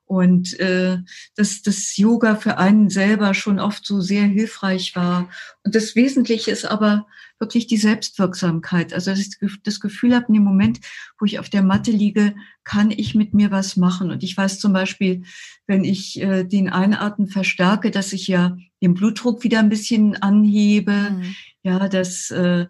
und äh, dass das Yoga für einen selber schon oft so sehr hilfreich war. Und das Wesentliche ist aber wirklich die Selbstwirksamkeit. Also dass ich das Gefühl habe, in dem Moment, wo ich auf der Matte liege, kann ich mit mir was machen. Und ich weiß zum Beispiel, wenn ich äh, den Einatmen verstärke, dass ich ja den Blutdruck wieder ein bisschen anhebe, mhm. ja, dass äh,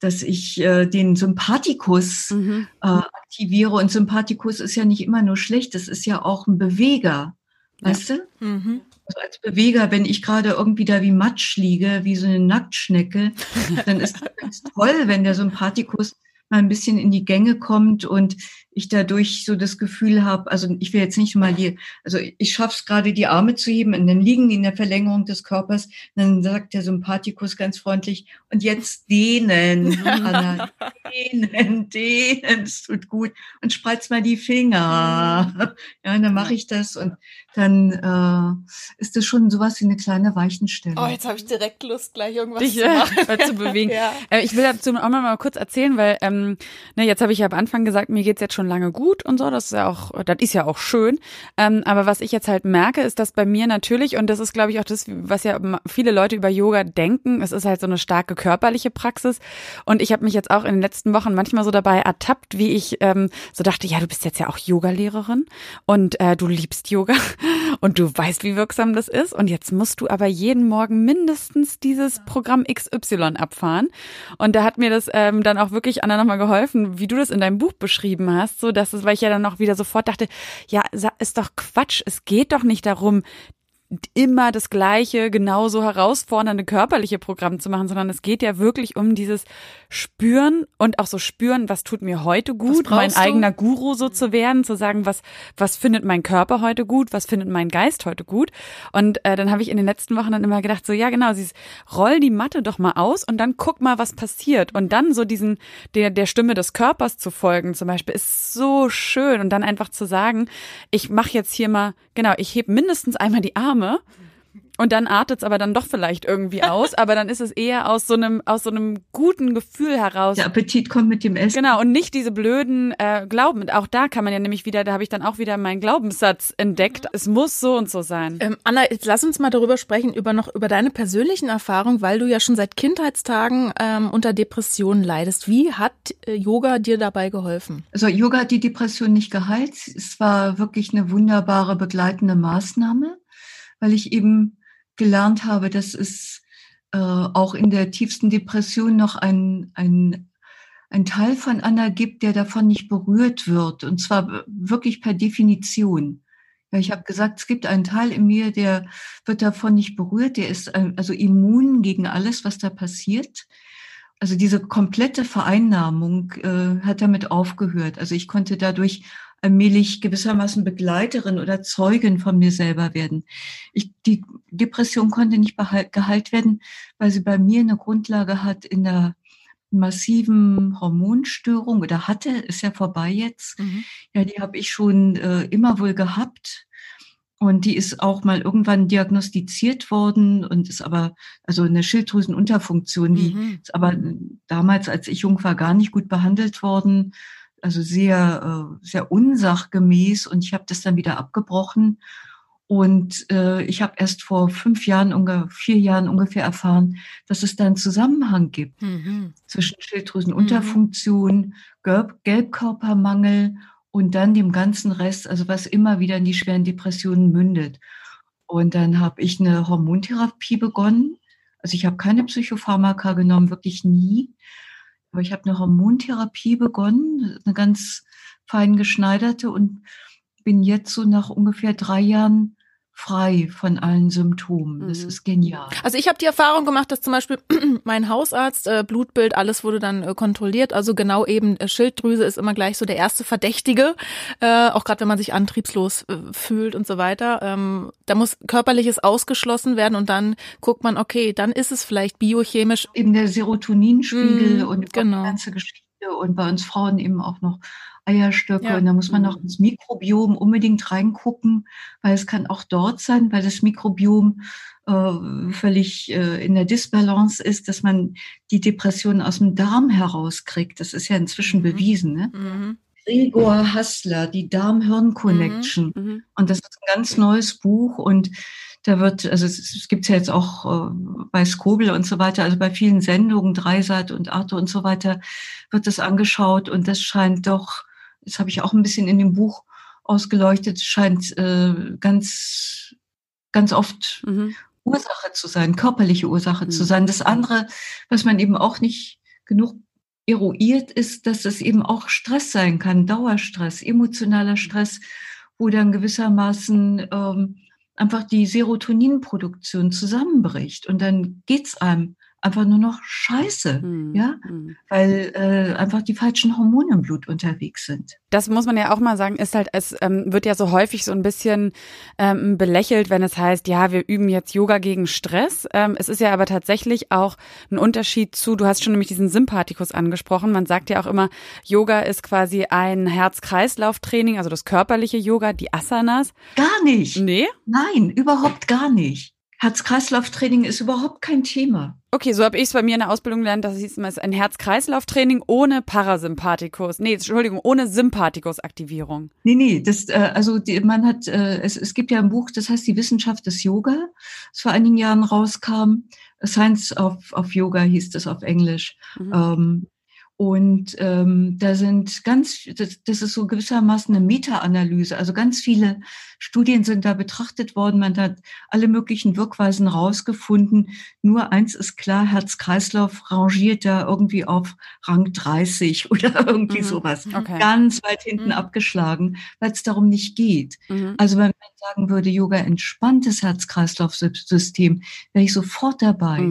dass ich äh, den Sympathikus mhm. äh, aktiviere. Und Sympathikus ist ja nicht immer nur schlecht, das ist ja auch ein Beweger. Ja. Weißt du? Mhm. Also als Beweger, wenn ich gerade irgendwie da wie Matsch liege, wie so eine Nacktschnecke, dann ist das ganz toll, wenn der Sympathikus mal ein bisschen in die Gänge kommt und ich dadurch so das Gefühl habe, also ich will jetzt nicht mal hier, also ich schaffe es gerade, die Arme zu heben und dann liegen die in der Verlängerung des Körpers. Dann sagt der Sympathikus ganz freundlich, und jetzt dehnen, Anna, dehnen, dehnen, es tut gut. Und spreiz mal die Finger. Mhm. Ja, und dann mache ich das und dann äh, ist das schon sowas wie eine kleine Weichenstelle. Oh, jetzt habe ich direkt Lust, gleich irgendwas Dich, zu äh, machen. zu bewegen. ja. Äh, ich will dazu auch noch mal kurz erzählen, weil ähm, ne, jetzt habe ich ja am Anfang gesagt, mir geht's jetzt schon schon lange gut und so. Das ist ja auch, das ist ja auch schön. Ähm, aber was ich jetzt halt merke, ist, dass bei mir natürlich, und das ist, glaube ich, auch das, was ja viele Leute über Yoga denken, es ist halt so eine starke körperliche Praxis. Und ich habe mich jetzt auch in den letzten Wochen manchmal so dabei ertappt, wie ich ähm, so dachte, ja, du bist jetzt ja auch Yogalehrerin und äh, du liebst Yoga und du weißt, wie wirksam das ist. Und jetzt musst du aber jeden Morgen mindestens dieses Programm XY abfahren. Und da hat mir das ähm, dann auch wirklich Anna nochmal geholfen, wie du das in deinem Buch beschrieben hast so, dass es, weil ich ja dann noch wieder sofort dachte, ja, ist doch Quatsch. Es geht doch nicht darum, immer das gleiche, genauso herausfordernde körperliche Programm zu machen, sondern es geht ja wirklich um dieses Spüren und auch so spüren, was tut mir heute gut, mein du? eigener Guru so zu werden, zu sagen, was was findet mein Körper heute gut, was findet mein Geist heute gut. Und äh, dann habe ich in den letzten Wochen dann immer gedacht, so ja genau, sie roll die Matte doch mal aus und dann guck mal, was passiert. Und dann so diesen der der Stimme des Körpers zu folgen, zum Beispiel, ist so schön und dann einfach zu sagen, ich mache jetzt hier mal genau, ich heb mindestens einmal die Arme Arme. Und dann artet es aber dann doch vielleicht irgendwie aus, aber dann ist es eher aus so einem aus so einem guten Gefühl heraus. Der Appetit kommt mit dem Essen. Genau und nicht diese blöden äh, Glauben. Auch da kann man ja nämlich wieder, da habe ich dann auch wieder meinen Glaubenssatz entdeckt. Es muss so und so sein. Ähm, Anna, jetzt lass uns mal darüber sprechen über noch über deine persönlichen Erfahrungen, weil du ja schon seit Kindheitstagen ähm, unter Depressionen leidest. Wie hat äh, Yoga dir dabei geholfen? Also Yoga hat die Depression nicht geheilt. Es war wirklich eine wunderbare begleitende Maßnahme weil ich eben gelernt habe, dass es äh, auch in der tiefsten Depression noch ein, ein, ein Teil von Anna gibt, der davon nicht berührt wird. Und zwar wirklich per Definition. Ja, ich habe gesagt, es gibt einen Teil in mir, der wird davon nicht berührt, der ist äh, also immun gegen alles, was da passiert. Also diese komplette Vereinnahmung äh, hat damit aufgehört. Also ich konnte dadurch allmählich gewissermaßen Begleiterin oder Zeugin von mir selber werden. Ich, die Depression konnte nicht geheilt werden, weil sie bei mir eine Grundlage hat in der massiven Hormonstörung oder hatte, ist ja vorbei jetzt. Mhm. Ja, die habe ich schon äh, immer wohl gehabt. Und die ist auch mal irgendwann diagnostiziert worden und ist aber, also eine Schilddrüsenunterfunktion, die mhm. ist aber damals, als ich jung war, gar nicht gut behandelt worden also sehr, äh, sehr unsachgemäß und ich habe das dann wieder abgebrochen. Und äh, ich habe erst vor fünf Jahren, ungefähr vier Jahren ungefähr erfahren, dass es da einen Zusammenhang gibt mhm. zwischen Schilddrüsenunterfunktion, mhm. Gelb Gelbkörpermangel und dann dem ganzen Rest, also was immer wieder in die schweren Depressionen mündet. Und dann habe ich eine Hormontherapie begonnen. Also ich habe keine Psychopharmaka genommen, wirklich nie. Aber ich habe eine Hormontherapie begonnen, eine ganz fein geschneiderte und bin jetzt so nach ungefähr drei Jahren frei von allen Symptomen. Das mhm. ist genial. Also ich habe die Erfahrung gemacht, dass zum Beispiel mein Hausarzt, äh, Blutbild, alles wurde dann äh, kontrolliert. Also genau eben äh, Schilddrüse ist immer gleich so der erste Verdächtige, äh, auch gerade wenn man sich antriebslos äh, fühlt und so weiter. Ähm, da muss körperliches ausgeschlossen werden und dann guckt man, okay, dann ist es vielleicht biochemisch. Eben der Serotoninspiegel mm, und genau. die ganze Geschichte und bei uns Frauen eben auch noch Eierstöcke. Ja. Und da muss man noch mhm. ins Mikrobiom unbedingt reingucken, weil es kann auch dort sein, weil das Mikrobiom äh, völlig äh, in der Disbalance ist, dass man die Depression aus dem Darm herauskriegt. Das ist ja inzwischen mhm. bewiesen. Ne? Mhm. Gregor Hassler, die Darm-Hirn-Connection. Mhm. mhm. Und das ist ein ganz neues Buch und da wird, also es, es gibt ja jetzt auch äh, bei Skobel und so weiter, also bei vielen Sendungen, Dreisat und Arte und so weiter, wird das angeschaut und das scheint doch das habe ich auch ein bisschen in dem Buch ausgeleuchtet, scheint äh, ganz, ganz oft mhm. Ursache zu sein, körperliche Ursache mhm. zu sein. Das andere, was man eben auch nicht genug eruiert, ist, dass es eben auch Stress sein kann, Dauerstress, emotionaler Stress, wo dann gewissermaßen ähm, einfach die Serotoninproduktion zusammenbricht und dann geht's einem einfach nur noch scheiße, mhm. ja, mhm. weil äh, einfach die falschen Hormone im Blut unterwegs sind. Das muss man ja auch mal sagen, ist halt, es ähm, wird ja so häufig so ein bisschen ähm, belächelt, wenn es heißt, ja, wir üben jetzt Yoga gegen Stress. Ähm, es ist ja aber tatsächlich auch ein Unterschied zu, du hast schon nämlich diesen Sympathikus angesprochen. Man sagt ja auch immer, Yoga ist quasi ein Herz-Kreislauf-Training, also das körperliche Yoga, die Asanas. Gar nicht. Nee? Nein, überhaupt gar nicht. Herz-Kreislauf-Training ist überhaupt kein Thema. Okay, so habe ich es bei mir in der Ausbildung gelernt, dass es ist ein Herz-Kreislauf-Training ohne Parasympathikus. Nee, Entschuldigung, ohne Sympathikus-Aktivierung. Nee, nee, das, äh, also die, man hat, äh, es, es gibt ja ein Buch, das heißt Die Wissenschaft des Yoga, das vor einigen Jahren rauskam. Science of, of Yoga hieß das auf Englisch. Mhm. Ähm, und ähm, da sind ganz, das, das ist so gewissermaßen eine Meta-Analyse. Also ganz viele Studien sind da betrachtet worden. Man hat alle möglichen Wirkweisen rausgefunden. Nur eins ist klar, Herz-Kreislauf rangiert da irgendwie auf Rang 30 oder irgendwie mhm. sowas. Okay. Ganz weit hinten mhm. abgeschlagen, weil es darum nicht geht. Mhm. Also wenn man sagen würde, Yoga entspanntes Herz-Kreislauf-System, wäre ich sofort dabei.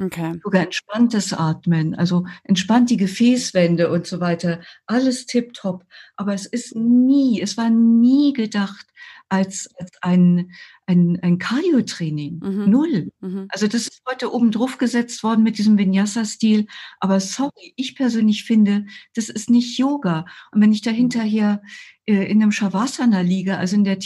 Okay. Sogar entspanntes Atmen, also entspannt die Gefäßwände und so weiter. Alles tipptopp. Aber es ist nie, es war nie gedacht als, als ein, ein, ein Cardio-Training. Mhm. Null. Mhm. Also das ist heute oben drauf gesetzt worden mit diesem Vinyasa-Stil. Aber sorry, ich persönlich finde, das ist nicht Yoga. Und wenn ich da hinterher äh, in einem Shavasana liege, also in der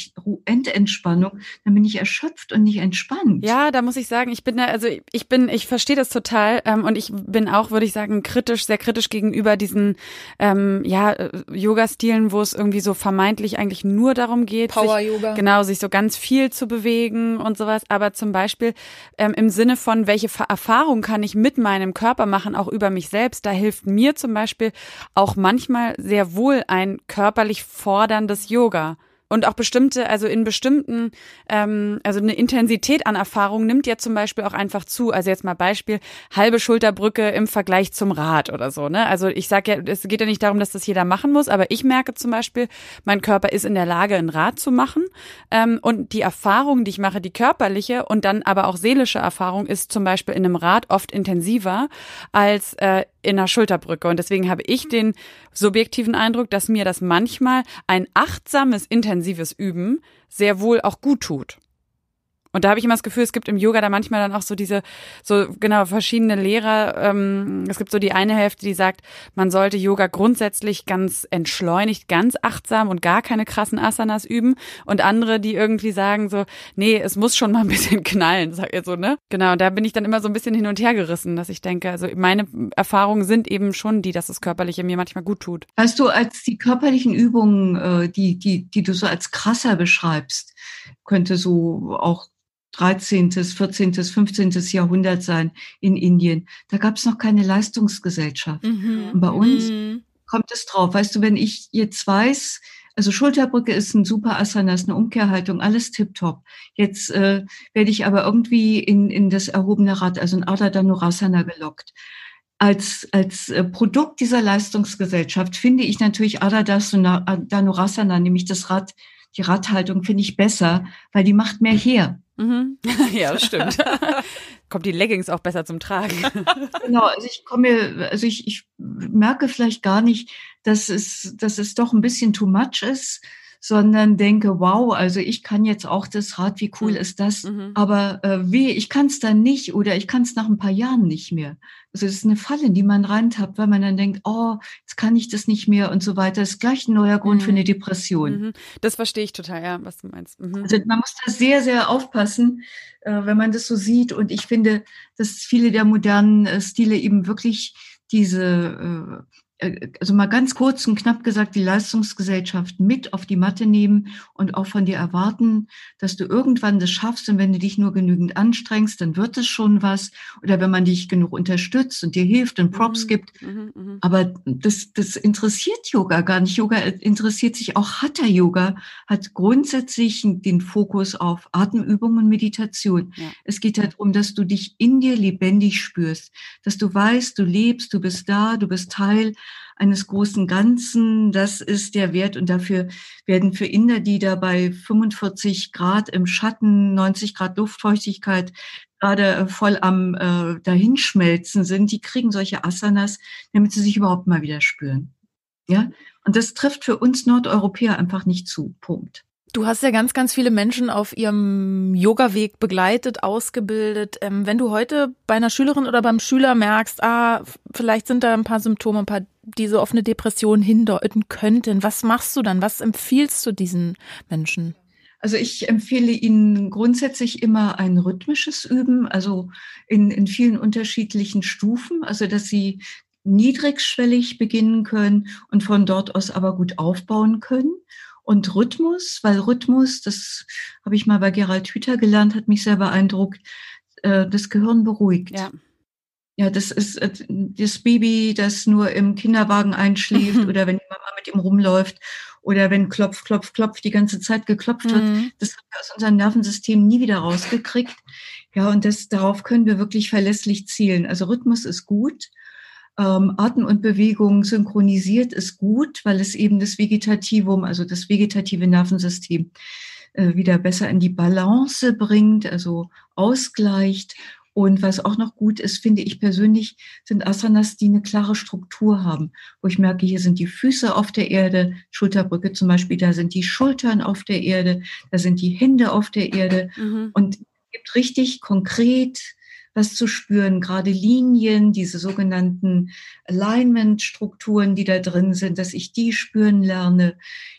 Endentspannung, dann bin ich erschöpft und nicht entspannt. Ja, da muss ich sagen, ich bin da, also ich bin, ich verstehe das total ähm, und ich bin auch, würde ich sagen, kritisch, sehr kritisch gegenüber diesen ähm, ja äh, Yoga-Stilen, wo es irgendwie so vermeintlich eigentlich nur darum geht, Power-Yoga, genau, sich so ganz viel zu bewegen und sowas. Aber zum Beispiel ähm, im Sinne von, welche Erfahrung kann ich mit meinem Körper machen, auch über mich selbst, da hilft mir zum Beispiel auch manchmal sehr wohl ein körperlich forderndes Yoga und auch bestimmte, also in bestimmten, ähm, also eine Intensität an Erfahrung nimmt ja zum Beispiel auch einfach zu. Also jetzt mal Beispiel, halbe Schulterbrücke im Vergleich zum Rad oder so. Ne? Also ich sage ja, es geht ja nicht darum, dass das jeder machen muss, aber ich merke zum Beispiel, mein Körper ist in der Lage, ein Rad zu machen. Ähm, und die Erfahrung, die ich mache, die körperliche und dann aber auch seelische Erfahrung, ist zum Beispiel in einem Rad oft intensiver als äh, in einer Schulterbrücke. Und deswegen habe ich den subjektiven Eindruck, dass mir das manchmal ein achtsames, intensives Üben sehr wohl auch gut tut. Und da habe ich immer das Gefühl, es gibt im Yoga da manchmal dann auch so diese, so genau, verschiedene Lehrer. Ähm, es gibt so die eine Hälfte, die sagt, man sollte Yoga grundsätzlich ganz entschleunigt, ganz achtsam und gar keine krassen Asanas üben. Und andere, die irgendwie sagen so, nee, es muss schon mal ein bisschen knallen, sagt ihr so, ne? Genau, da bin ich dann immer so ein bisschen hin und her gerissen, dass ich denke, also meine Erfahrungen sind eben schon die, dass das Körperliche mir manchmal gut tut. Weißt du, als die körperlichen Übungen, äh, die, die, die du so als krasser beschreibst, könnte so auch 13., 14., 15. Jahrhundert sein in Indien. Da gab es noch keine Leistungsgesellschaft. Mhm. Und bei uns mhm. kommt es drauf. Weißt du, wenn ich jetzt weiß, also Schulterbrücke ist ein super Asana, ist eine Umkehrhaltung, alles tipptopp. Jetzt äh, werde ich aber irgendwie in, in das erhobene Rad, also in Ardha Dhanurasana gelockt. Als, als äh, Produkt dieser Leistungsgesellschaft finde ich natürlich Ardha Dhanurasana, nämlich das Rad, die Radhaltung finde ich besser, weil die macht mehr her. Mhm. Ja, das stimmt. Kommt die Leggings auch besser zum Tragen. genau, also ich komme, also ich, ich merke vielleicht gar nicht, dass es, dass es doch ein bisschen too much ist, sondern denke, wow, also ich kann jetzt auch das Rad, wie cool mhm. ist das? Mhm. Aber äh, wie, ich kann es dann nicht oder ich kann es nach ein paar Jahren nicht mehr. Also es ist eine Falle, die man reintappt, weil man dann denkt, oh, jetzt kann ich das nicht mehr und so weiter. Das ist gleich ein neuer Grund mhm. für eine Depression. Mhm. Das verstehe ich total, ja, was du meinst. Mhm. Also man muss da sehr, sehr aufpassen, äh, wenn man das so sieht. Und ich finde, dass viele der modernen äh, Stile eben wirklich diese äh, also mal ganz kurz und knapp gesagt, die Leistungsgesellschaft mit auf die Matte nehmen und auch von dir erwarten, dass du irgendwann das schaffst und wenn du dich nur genügend anstrengst, dann wird es schon was. Oder wenn man dich genug unterstützt und dir hilft und Props mhm. gibt. Mhm, mh. Aber das, das interessiert Yoga gar nicht. Yoga interessiert sich auch Hatha Yoga, hat grundsätzlich den Fokus auf Atemübungen und Meditation. Ja. Es geht halt darum, dass du dich in dir lebendig spürst, dass du weißt, du lebst, du bist da, du bist Teil eines großen Ganzen. Das ist der Wert und dafür werden für Inder, die da bei 45 Grad im Schatten, 90 Grad Luftfeuchtigkeit gerade äh, voll am äh, Dahinschmelzen sind, die kriegen solche Asanas, damit sie sich überhaupt mal wieder spüren. Ja, und das trifft für uns Nordeuropäer einfach nicht zu. Punkt. Du hast ja ganz, ganz viele Menschen auf ihrem Yoga-Weg begleitet, ausgebildet. Ähm, wenn du heute bei einer Schülerin oder beim Schüler merkst, ah, vielleicht sind da ein paar Symptome, ein paar, die so auf eine Depression hindeuten könnten, was machst du dann? Was empfiehlst du diesen Menschen? Also ich empfehle Ihnen grundsätzlich immer ein rhythmisches Üben, also in, in vielen unterschiedlichen Stufen, also dass Sie niedrigschwellig beginnen können und von dort aus aber gut aufbauen können und Rhythmus, weil Rhythmus, das habe ich mal bei Gerald Hüther gelernt, hat mich sehr beeindruckt, äh, das Gehirn beruhigt. Ja. Ja, das ist äh, das Baby, das nur im Kinderwagen einschläft oder wenn die Mama mit ihm rumläuft oder wenn klopf, klopf, klopf die ganze Zeit geklopft wird. Mhm. Das haben wir aus unserem Nervensystem nie wieder rausgekriegt. Ja, und das, darauf können wir wirklich verlässlich zielen. Also Rhythmus ist gut ähm, Atem und Bewegung synchronisiert ist gut, weil es eben das Vegetativum, also das vegetative Nervensystem, äh, wieder besser in die Balance bringt, also ausgleicht. Und was auch noch gut ist, finde ich persönlich, sind Asanas, die eine klare Struktur haben, wo ich merke, hier sind die Füße auf der Erde, Schulterbrücke zum Beispiel, da sind die Schultern auf der Erde, da sind die Hände auf der Erde mhm. und gibt richtig konkret was zu spüren, gerade Linien, diese sogenannten Alignment-Strukturen, die da drin sind, dass ich die spüren lerne.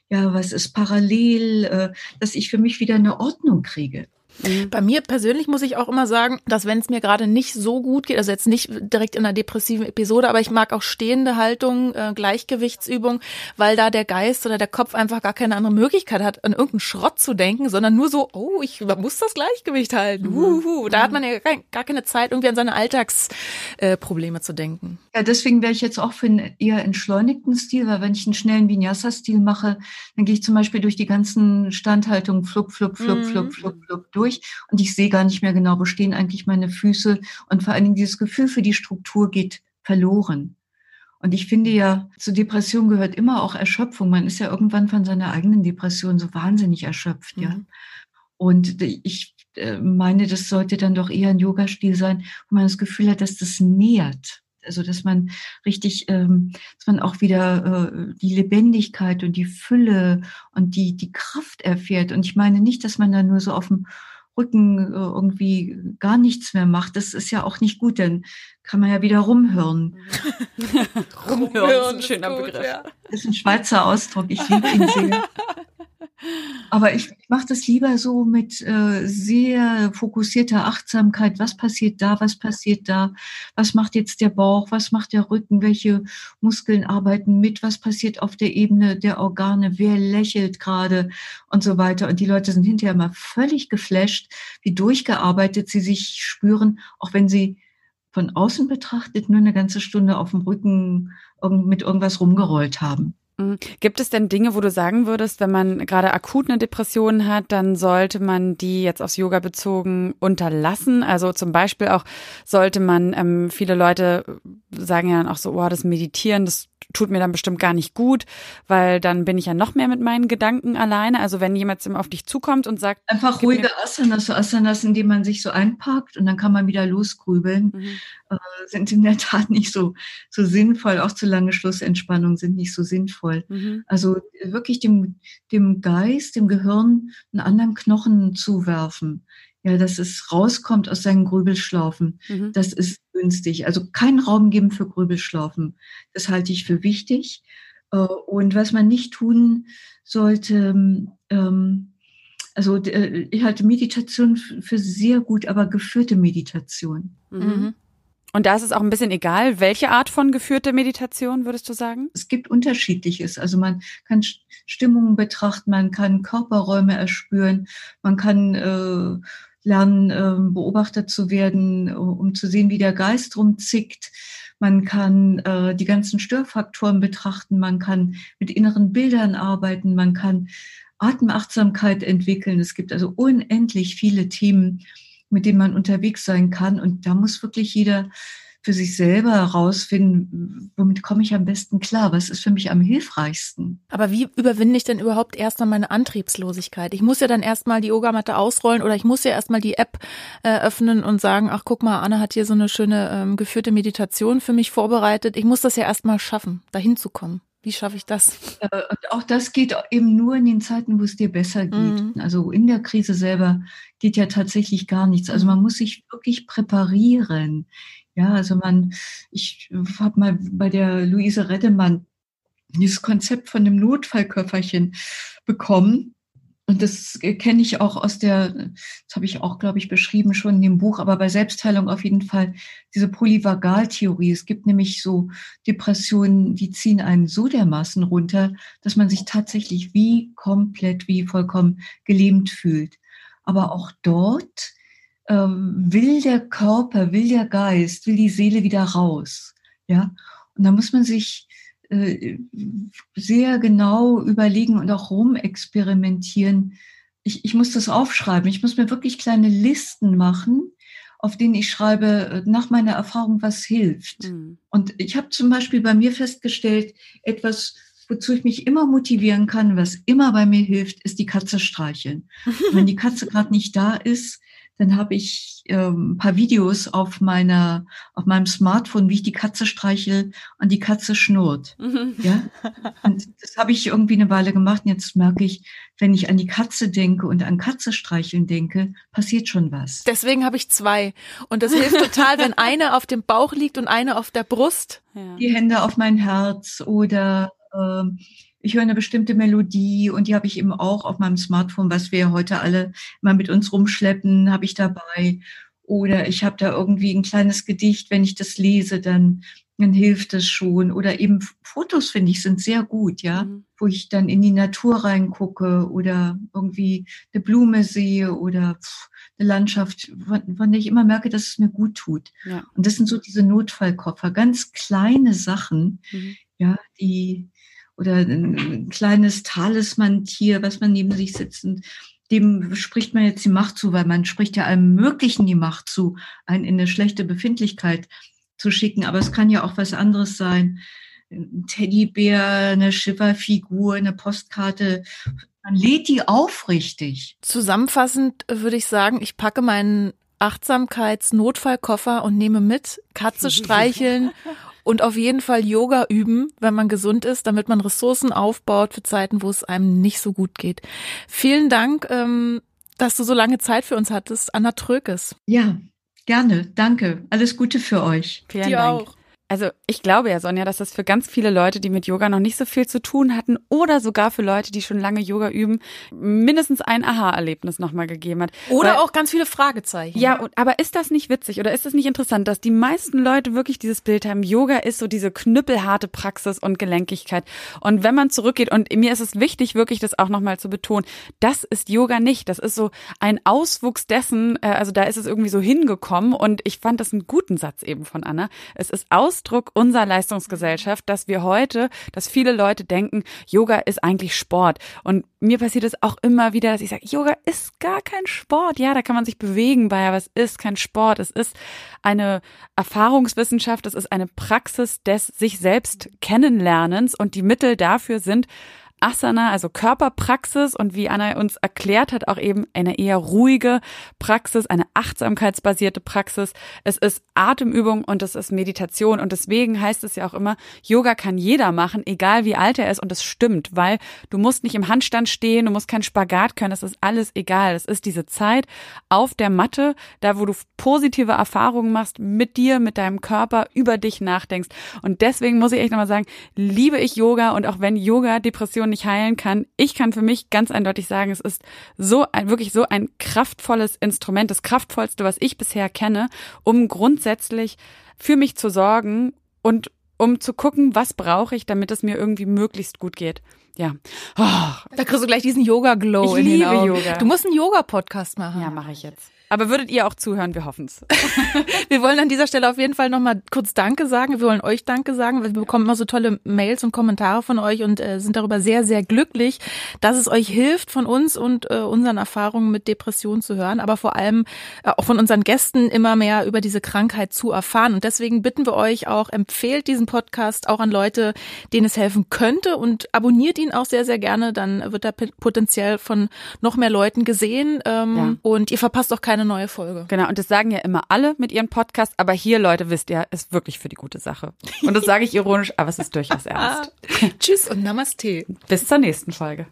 Ja, was ist parallel, äh, dass ich für mich wieder eine Ordnung kriege. Mhm. Bei mir persönlich muss ich auch immer sagen, dass wenn es mir gerade nicht so gut geht, also jetzt nicht direkt in einer depressiven Episode, aber ich mag auch stehende Haltung, äh, Gleichgewichtsübung, weil da der Geist oder der Kopf einfach gar keine andere Möglichkeit hat, an irgendeinen Schrott zu denken, sondern nur so, oh, ich muss das Gleichgewicht halten. Mhm. Uhuhu. Da hat man ja gar keine Zeit, irgendwie an seine Alltagsprobleme äh, zu denken. Ja, deswegen wäre ich jetzt auch für einen eher entschleunigten Stil, weil wenn ich einen schnellen Vinyasa-Stil mache, dann gehe ich zum Beispiel durch die ganzen Standhaltungen flup, flup, flup, mhm. flup, flup, flup durch durch und ich sehe gar nicht mehr genau, wo stehen eigentlich meine Füße und vor allen Dingen dieses Gefühl für die Struktur geht verloren. Und ich finde ja, zu Depression gehört immer auch Erschöpfung. Man ist ja irgendwann von seiner eigenen Depression so wahnsinnig erschöpft, mhm. ja. Und ich äh, meine, das sollte dann doch eher ein Yoga-Stil sein, wo man das Gefühl hat, dass das nährt. Also dass man richtig, ähm, dass man auch wieder äh, die Lebendigkeit und die Fülle und die, die Kraft erfährt. Und ich meine nicht, dass man da nur so auf dem Rücken äh, irgendwie gar nichts mehr macht, das ist ja auch nicht gut, dann kann man ja wieder rumhören. rumhören ist ein schöner gut, Begriff. Ja. Das ist ein Schweizer Ausdruck, ich liebe ihn sehr. Aber ich mache das lieber so mit äh, sehr fokussierter Achtsamkeit. Was passiert da? Was passiert da? Was macht jetzt der Bauch? Was macht der Rücken? Welche Muskeln arbeiten mit? Was passiert auf der Ebene der Organe? Wer lächelt gerade? Und so weiter. Und die Leute sind hinterher mal völlig geflasht, wie durchgearbeitet sie sich spüren, auch wenn sie von außen betrachtet nur eine ganze Stunde auf dem Rücken mit irgendwas rumgerollt haben. Mhm. Gibt es denn Dinge, wo du sagen würdest, wenn man gerade akut eine Depression hat, dann sollte man die jetzt aufs Yoga bezogen unterlassen? Also zum Beispiel auch sollte man, ähm, viele Leute sagen ja dann auch so, oh, das Meditieren, das tut mir dann bestimmt gar nicht gut, weil dann bin ich ja noch mehr mit meinen Gedanken alleine. Also wenn jemand auf dich zukommt und sagt. Einfach ruhige Asanas, so Asanas, in denen man sich so einpackt und dann kann man wieder losgrübeln, mhm. äh, sind in der Tat nicht so, so sinnvoll. Auch zu lange Schlussentspannungen sind nicht so sinnvoll. Mhm. Also wirklich dem, dem Geist, dem Gehirn einen anderen Knochen zuwerfen ja, dass es rauskommt aus seinen Grübelschlaufen. Mhm. Das ist günstig. Also keinen Raum geben für Grübelschlaufen. Das halte ich für wichtig. Äh, und was man nicht tun sollte, ähm, also äh, ich halte Meditation für sehr gut, aber geführte Meditation. Mhm. Und da ist es auch ein bisschen egal, welche Art von geführte Meditation würdest du sagen? Es gibt unterschiedliches. Also man kann Stimmungen betrachten, man kann Körperräume erspüren, man kann äh, lernen, ähm, Beobachter zu werden, um zu sehen, wie der Geist rumzickt. Man kann äh, die ganzen Störfaktoren betrachten, man kann mit inneren Bildern arbeiten, man kann Atemachtsamkeit entwickeln. Es gibt also unendlich viele Themen, mit denen man unterwegs sein kann. Und da muss wirklich jeder für sich selber herausfinden, womit komme ich am besten klar, was ist für mich am hilfreichsten. Aber wie überwinde ich denn überhaupt erstmal meine Antriebslosigkeit? Ich muss ja dann erstmal die Yogamatte ausrollen oder ich muss ja erstmal die App äh, öffnen und sagen, ach guck mal, Anna hat hier so eine schöne ähm, geführte Meditation für mich vorbereitet. Ich muss das ja erstmal schaffen, dahin zu kommen. Wie schaffe ich das? Äh, und auch das geht eben nur in den Zeiten, wo es dir besser geht. Mhm. Also in der Krise selber geht ja tatsächlich gar nichts. Also man muss sich wirklich präparieren. Ja, also man, ich habe mal bei der Luise Reddemann dieses Konzept von dem Notfallköfferchen bekommen. Und das kenne ich auch aus der, das habe ich auch, glaube ich, beschrieben schon in dem Buch, aber bei Selbstheilung auf jeden Fall diese Polyvagaltheorie. Es gibt nämlich so Depressionen, die ziehen einen so dermaßen runter, dass man sich tatsächlich wie komplett, wie vollkommen gelähmt fühlt. Aber auch dort will der Körper, will der Geist, will die Seele wieder raus. Ja, und da muss man sich äh, sehr genau überlegen und auch rumexperimentieren. Ich, ich muss das aufschreiben. Ich muss mir wirklich kleine Listen machen, auf denen ich schreibe äh, nach meiner Erfahrung, was hilft. Mhm. Und ich habe zum Beispiel bei mir festgestellt, etwas, wozu ich mich immer motivieren kann, was immer bei mir hilft, ist die Katze streicheln. wenn die Katze gerade nicht da ist, dann habe ich ähm, ein paar Videos auf meiner, auf meinem Smartphone, wie ich die Katze streichel und die Katze schnurrt. Mhm. Ja? Und das habe ich irgendwie eine Weile gemacht. Und jetzt merke ich, wenn ich an die Katze denke und an Katze streicheln denke, passiert schon was. Deswegen habe ich zwei. Und das hilft total, wenn eine auf dem Bauch liegt und eine auf der Brust. Ja. Die Hände auf mein Herz oder äh, ich höre eine bestimmte Melodie und die habe ich eben auch auf meinem Smartphone, was wir heute alle mal mit uns rumschleppen, habe ich dabei. Oder ich habe da irgendwie ein kleines Gedicht, wenn ich das lese, dann, dann hilft das schon. Oder eben Fotos, finde ich, sind sehr gut, ja, mhm. wo ich dann in die Natur reingucke oder irgendwie eine Blume sehe oder eine Landschaft, von, von der ich immer merke, dass es mir gut tut. Ja. Und das sind so diese Notfallkoffer, ganz kleine Sachen, mhm. ja, die, oder ein kleines Talisman-Tier, was man neben sich sitzt. Und dem spricht man jetzt die Macht zu, weil man spricht ja allem Möglichen die Macht zu, einen in eine schlechte Befindlichkeit zu schicken. Aber es kann ja auch was anderes sein. Ein Teddybär, eine Schifferfigur, eine Postkarte. Man lädt die aufrichtig. Zusammenfassend würde ich sagen, ich packe meinen Achtsamkeitsnotfallkoffer und nehme mit Katze streicheln und auf jeden Fall Yoga üben, wenn man gesund ist, damit man Ressourcen aufbaut für Zeiten, wo es einem nicht so gut geht. Vielen Dank. Ähm, dass du so lange Zeit für uns hattest. Anna Trökes. Ja, gerne. Danke. Alles Gute für euch. Vielen Dir Dank. auch. Also ich glaube ja, Sonja, dass das für ganz viele Leute, die mit Yoga noch nicht so viel zu tun hatten oder sogar für Leute, die schon lange Yoga üben, mindestens ein Aha-Erlebnis nochmal gegeben hat. Oder Weil, auch ganz viele Fragezeichen. Ja, aber ist das nicht witzig oder ist das nicht interessant, dass die meisten Leute wirklich dieses Bild haben, Yoga ist so diese knüppelharte Praxis und Gelenkigkeit. Und wenn man zurückgeht, und mir ist es wichtig, wirklich das auch nochmal zu betonen, das ist Yoga nicht. Das ist so ein Auswuchs dessen, äh, also da ist es irgendwie so hingekommen und ich fand das einen guten Satz eben von Anna. Es ist aus Ausdruck unserer Leistungsgesellschaft, dass wir heute, dass viele Leute denken, Yoga ist eigentlich Sport. Und mir passiert es auch immer wieder, dass ich sage, Yoga ist gar kein Sport. Ja, da kann man sich bewegen bei, aber es ist kein Sport. Es ist eine Erfahrungswissenschaft, es ist eine Praxis des sich selbst kennenlernens und die Mittel dafür sind Asana, also Körperpraxis und wie Anna uns erklärt hat, auch eben eine eher ruhige Praxis, eine achtsamkeitsbasierte Praxis. Es ist Atemübung und es ist Meditation und deswegen heißt es ja auch immer, Yoga kann jeder machen, egal wie alt er ist und es stimmt, weil du musst nicht im Handstand stehen, du musst keinen Spagat können, es ist alles egal. Es ist diese Zeit auf der Matte, da wo du positive Erfahrungen machst mit dir, mit deinem Körper, über dich nachdenkst und deswegen muss ich echt nochmal sagen, liebe ich Yoga und auch wenn Yoga Depressionen nicht heilen kann. Ich kann für mich ganz eindeutig sagen, es ist so ein, wirklich so ein kraftvolles Instrument, das kraftvollste, was ich bisher kenne, um grundsätzlich für mich zu sorgen und um zu gucken, was brauche ich, damit es mir irgendwie möglichst gut geht. Ja. Oh. Da kriegst du gleich diesen Yoga-Glow in den Augen. Yoga. Du musst einen Yoga-Podcast machen. Ja, mache ich jetzt. Aber würdet ihr auch zuhören? Wir hoffen's. wir wollen an dieser Stelle auf jeden Fall nochmal kurz Danke sagen. Wir wollen euch Danke sagen, weil wir bekommen immer so tolle Mails und Kommentare von euch und äh, sind darüber sehr, sehr glücklich, dass es euch hilft, von uns und äh, unseren Erfahrungen mit Depressionen zu hören, aber vor allem äh, auch von unseren Gästen immer mehr über diese Krankheit zu erfahren. Und deswegen bitten wir euch auch, empfehlt diesen Podcast auch an Leute, denen es helfen könnte und abonniert ihn auch sehr, sehr gerne. Dann wird er potenziell von noch mehr Leuten gesehen ähm, ja. und ihr verpasst auch keine eine neue Folge. Genau, und das sagen ja immer alle mit ihren Podcasts, aber hier, Leute, wisst ihr, ist wirklich für die gute Sache. Und das sage ich ironisch, aber es ist durchaus ernst. Tschüss und Namaste. Bis zur nächsten Folge.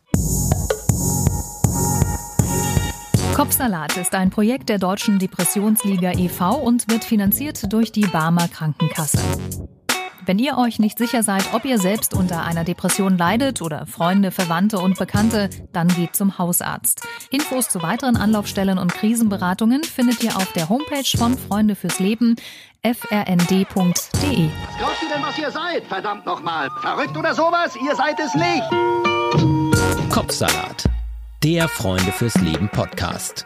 Kopfsalat ist ein Projekt der Deutschen Depressionsliga e.V. und wird finanziert durch die Barmer Krankenkasse. Wenn ihr euch nicht sicher seid, ob ihr selbst unter einer Depression leidet oder Freunde, Verwandte und Bekannte, dann geht zum Hausarzt. Infos zu weiteren Anlaufstellen und Krisenberatungen findet ihr auf der Homepage von Freunde fürs Leben frnd.de. Was glaubt ihr denn, was ihr seid? Verdammt nochmal. Verrückt oder sowas? Ihr seid es nicht. Kopfsalat. Der Freunde fürs Leben Podcast.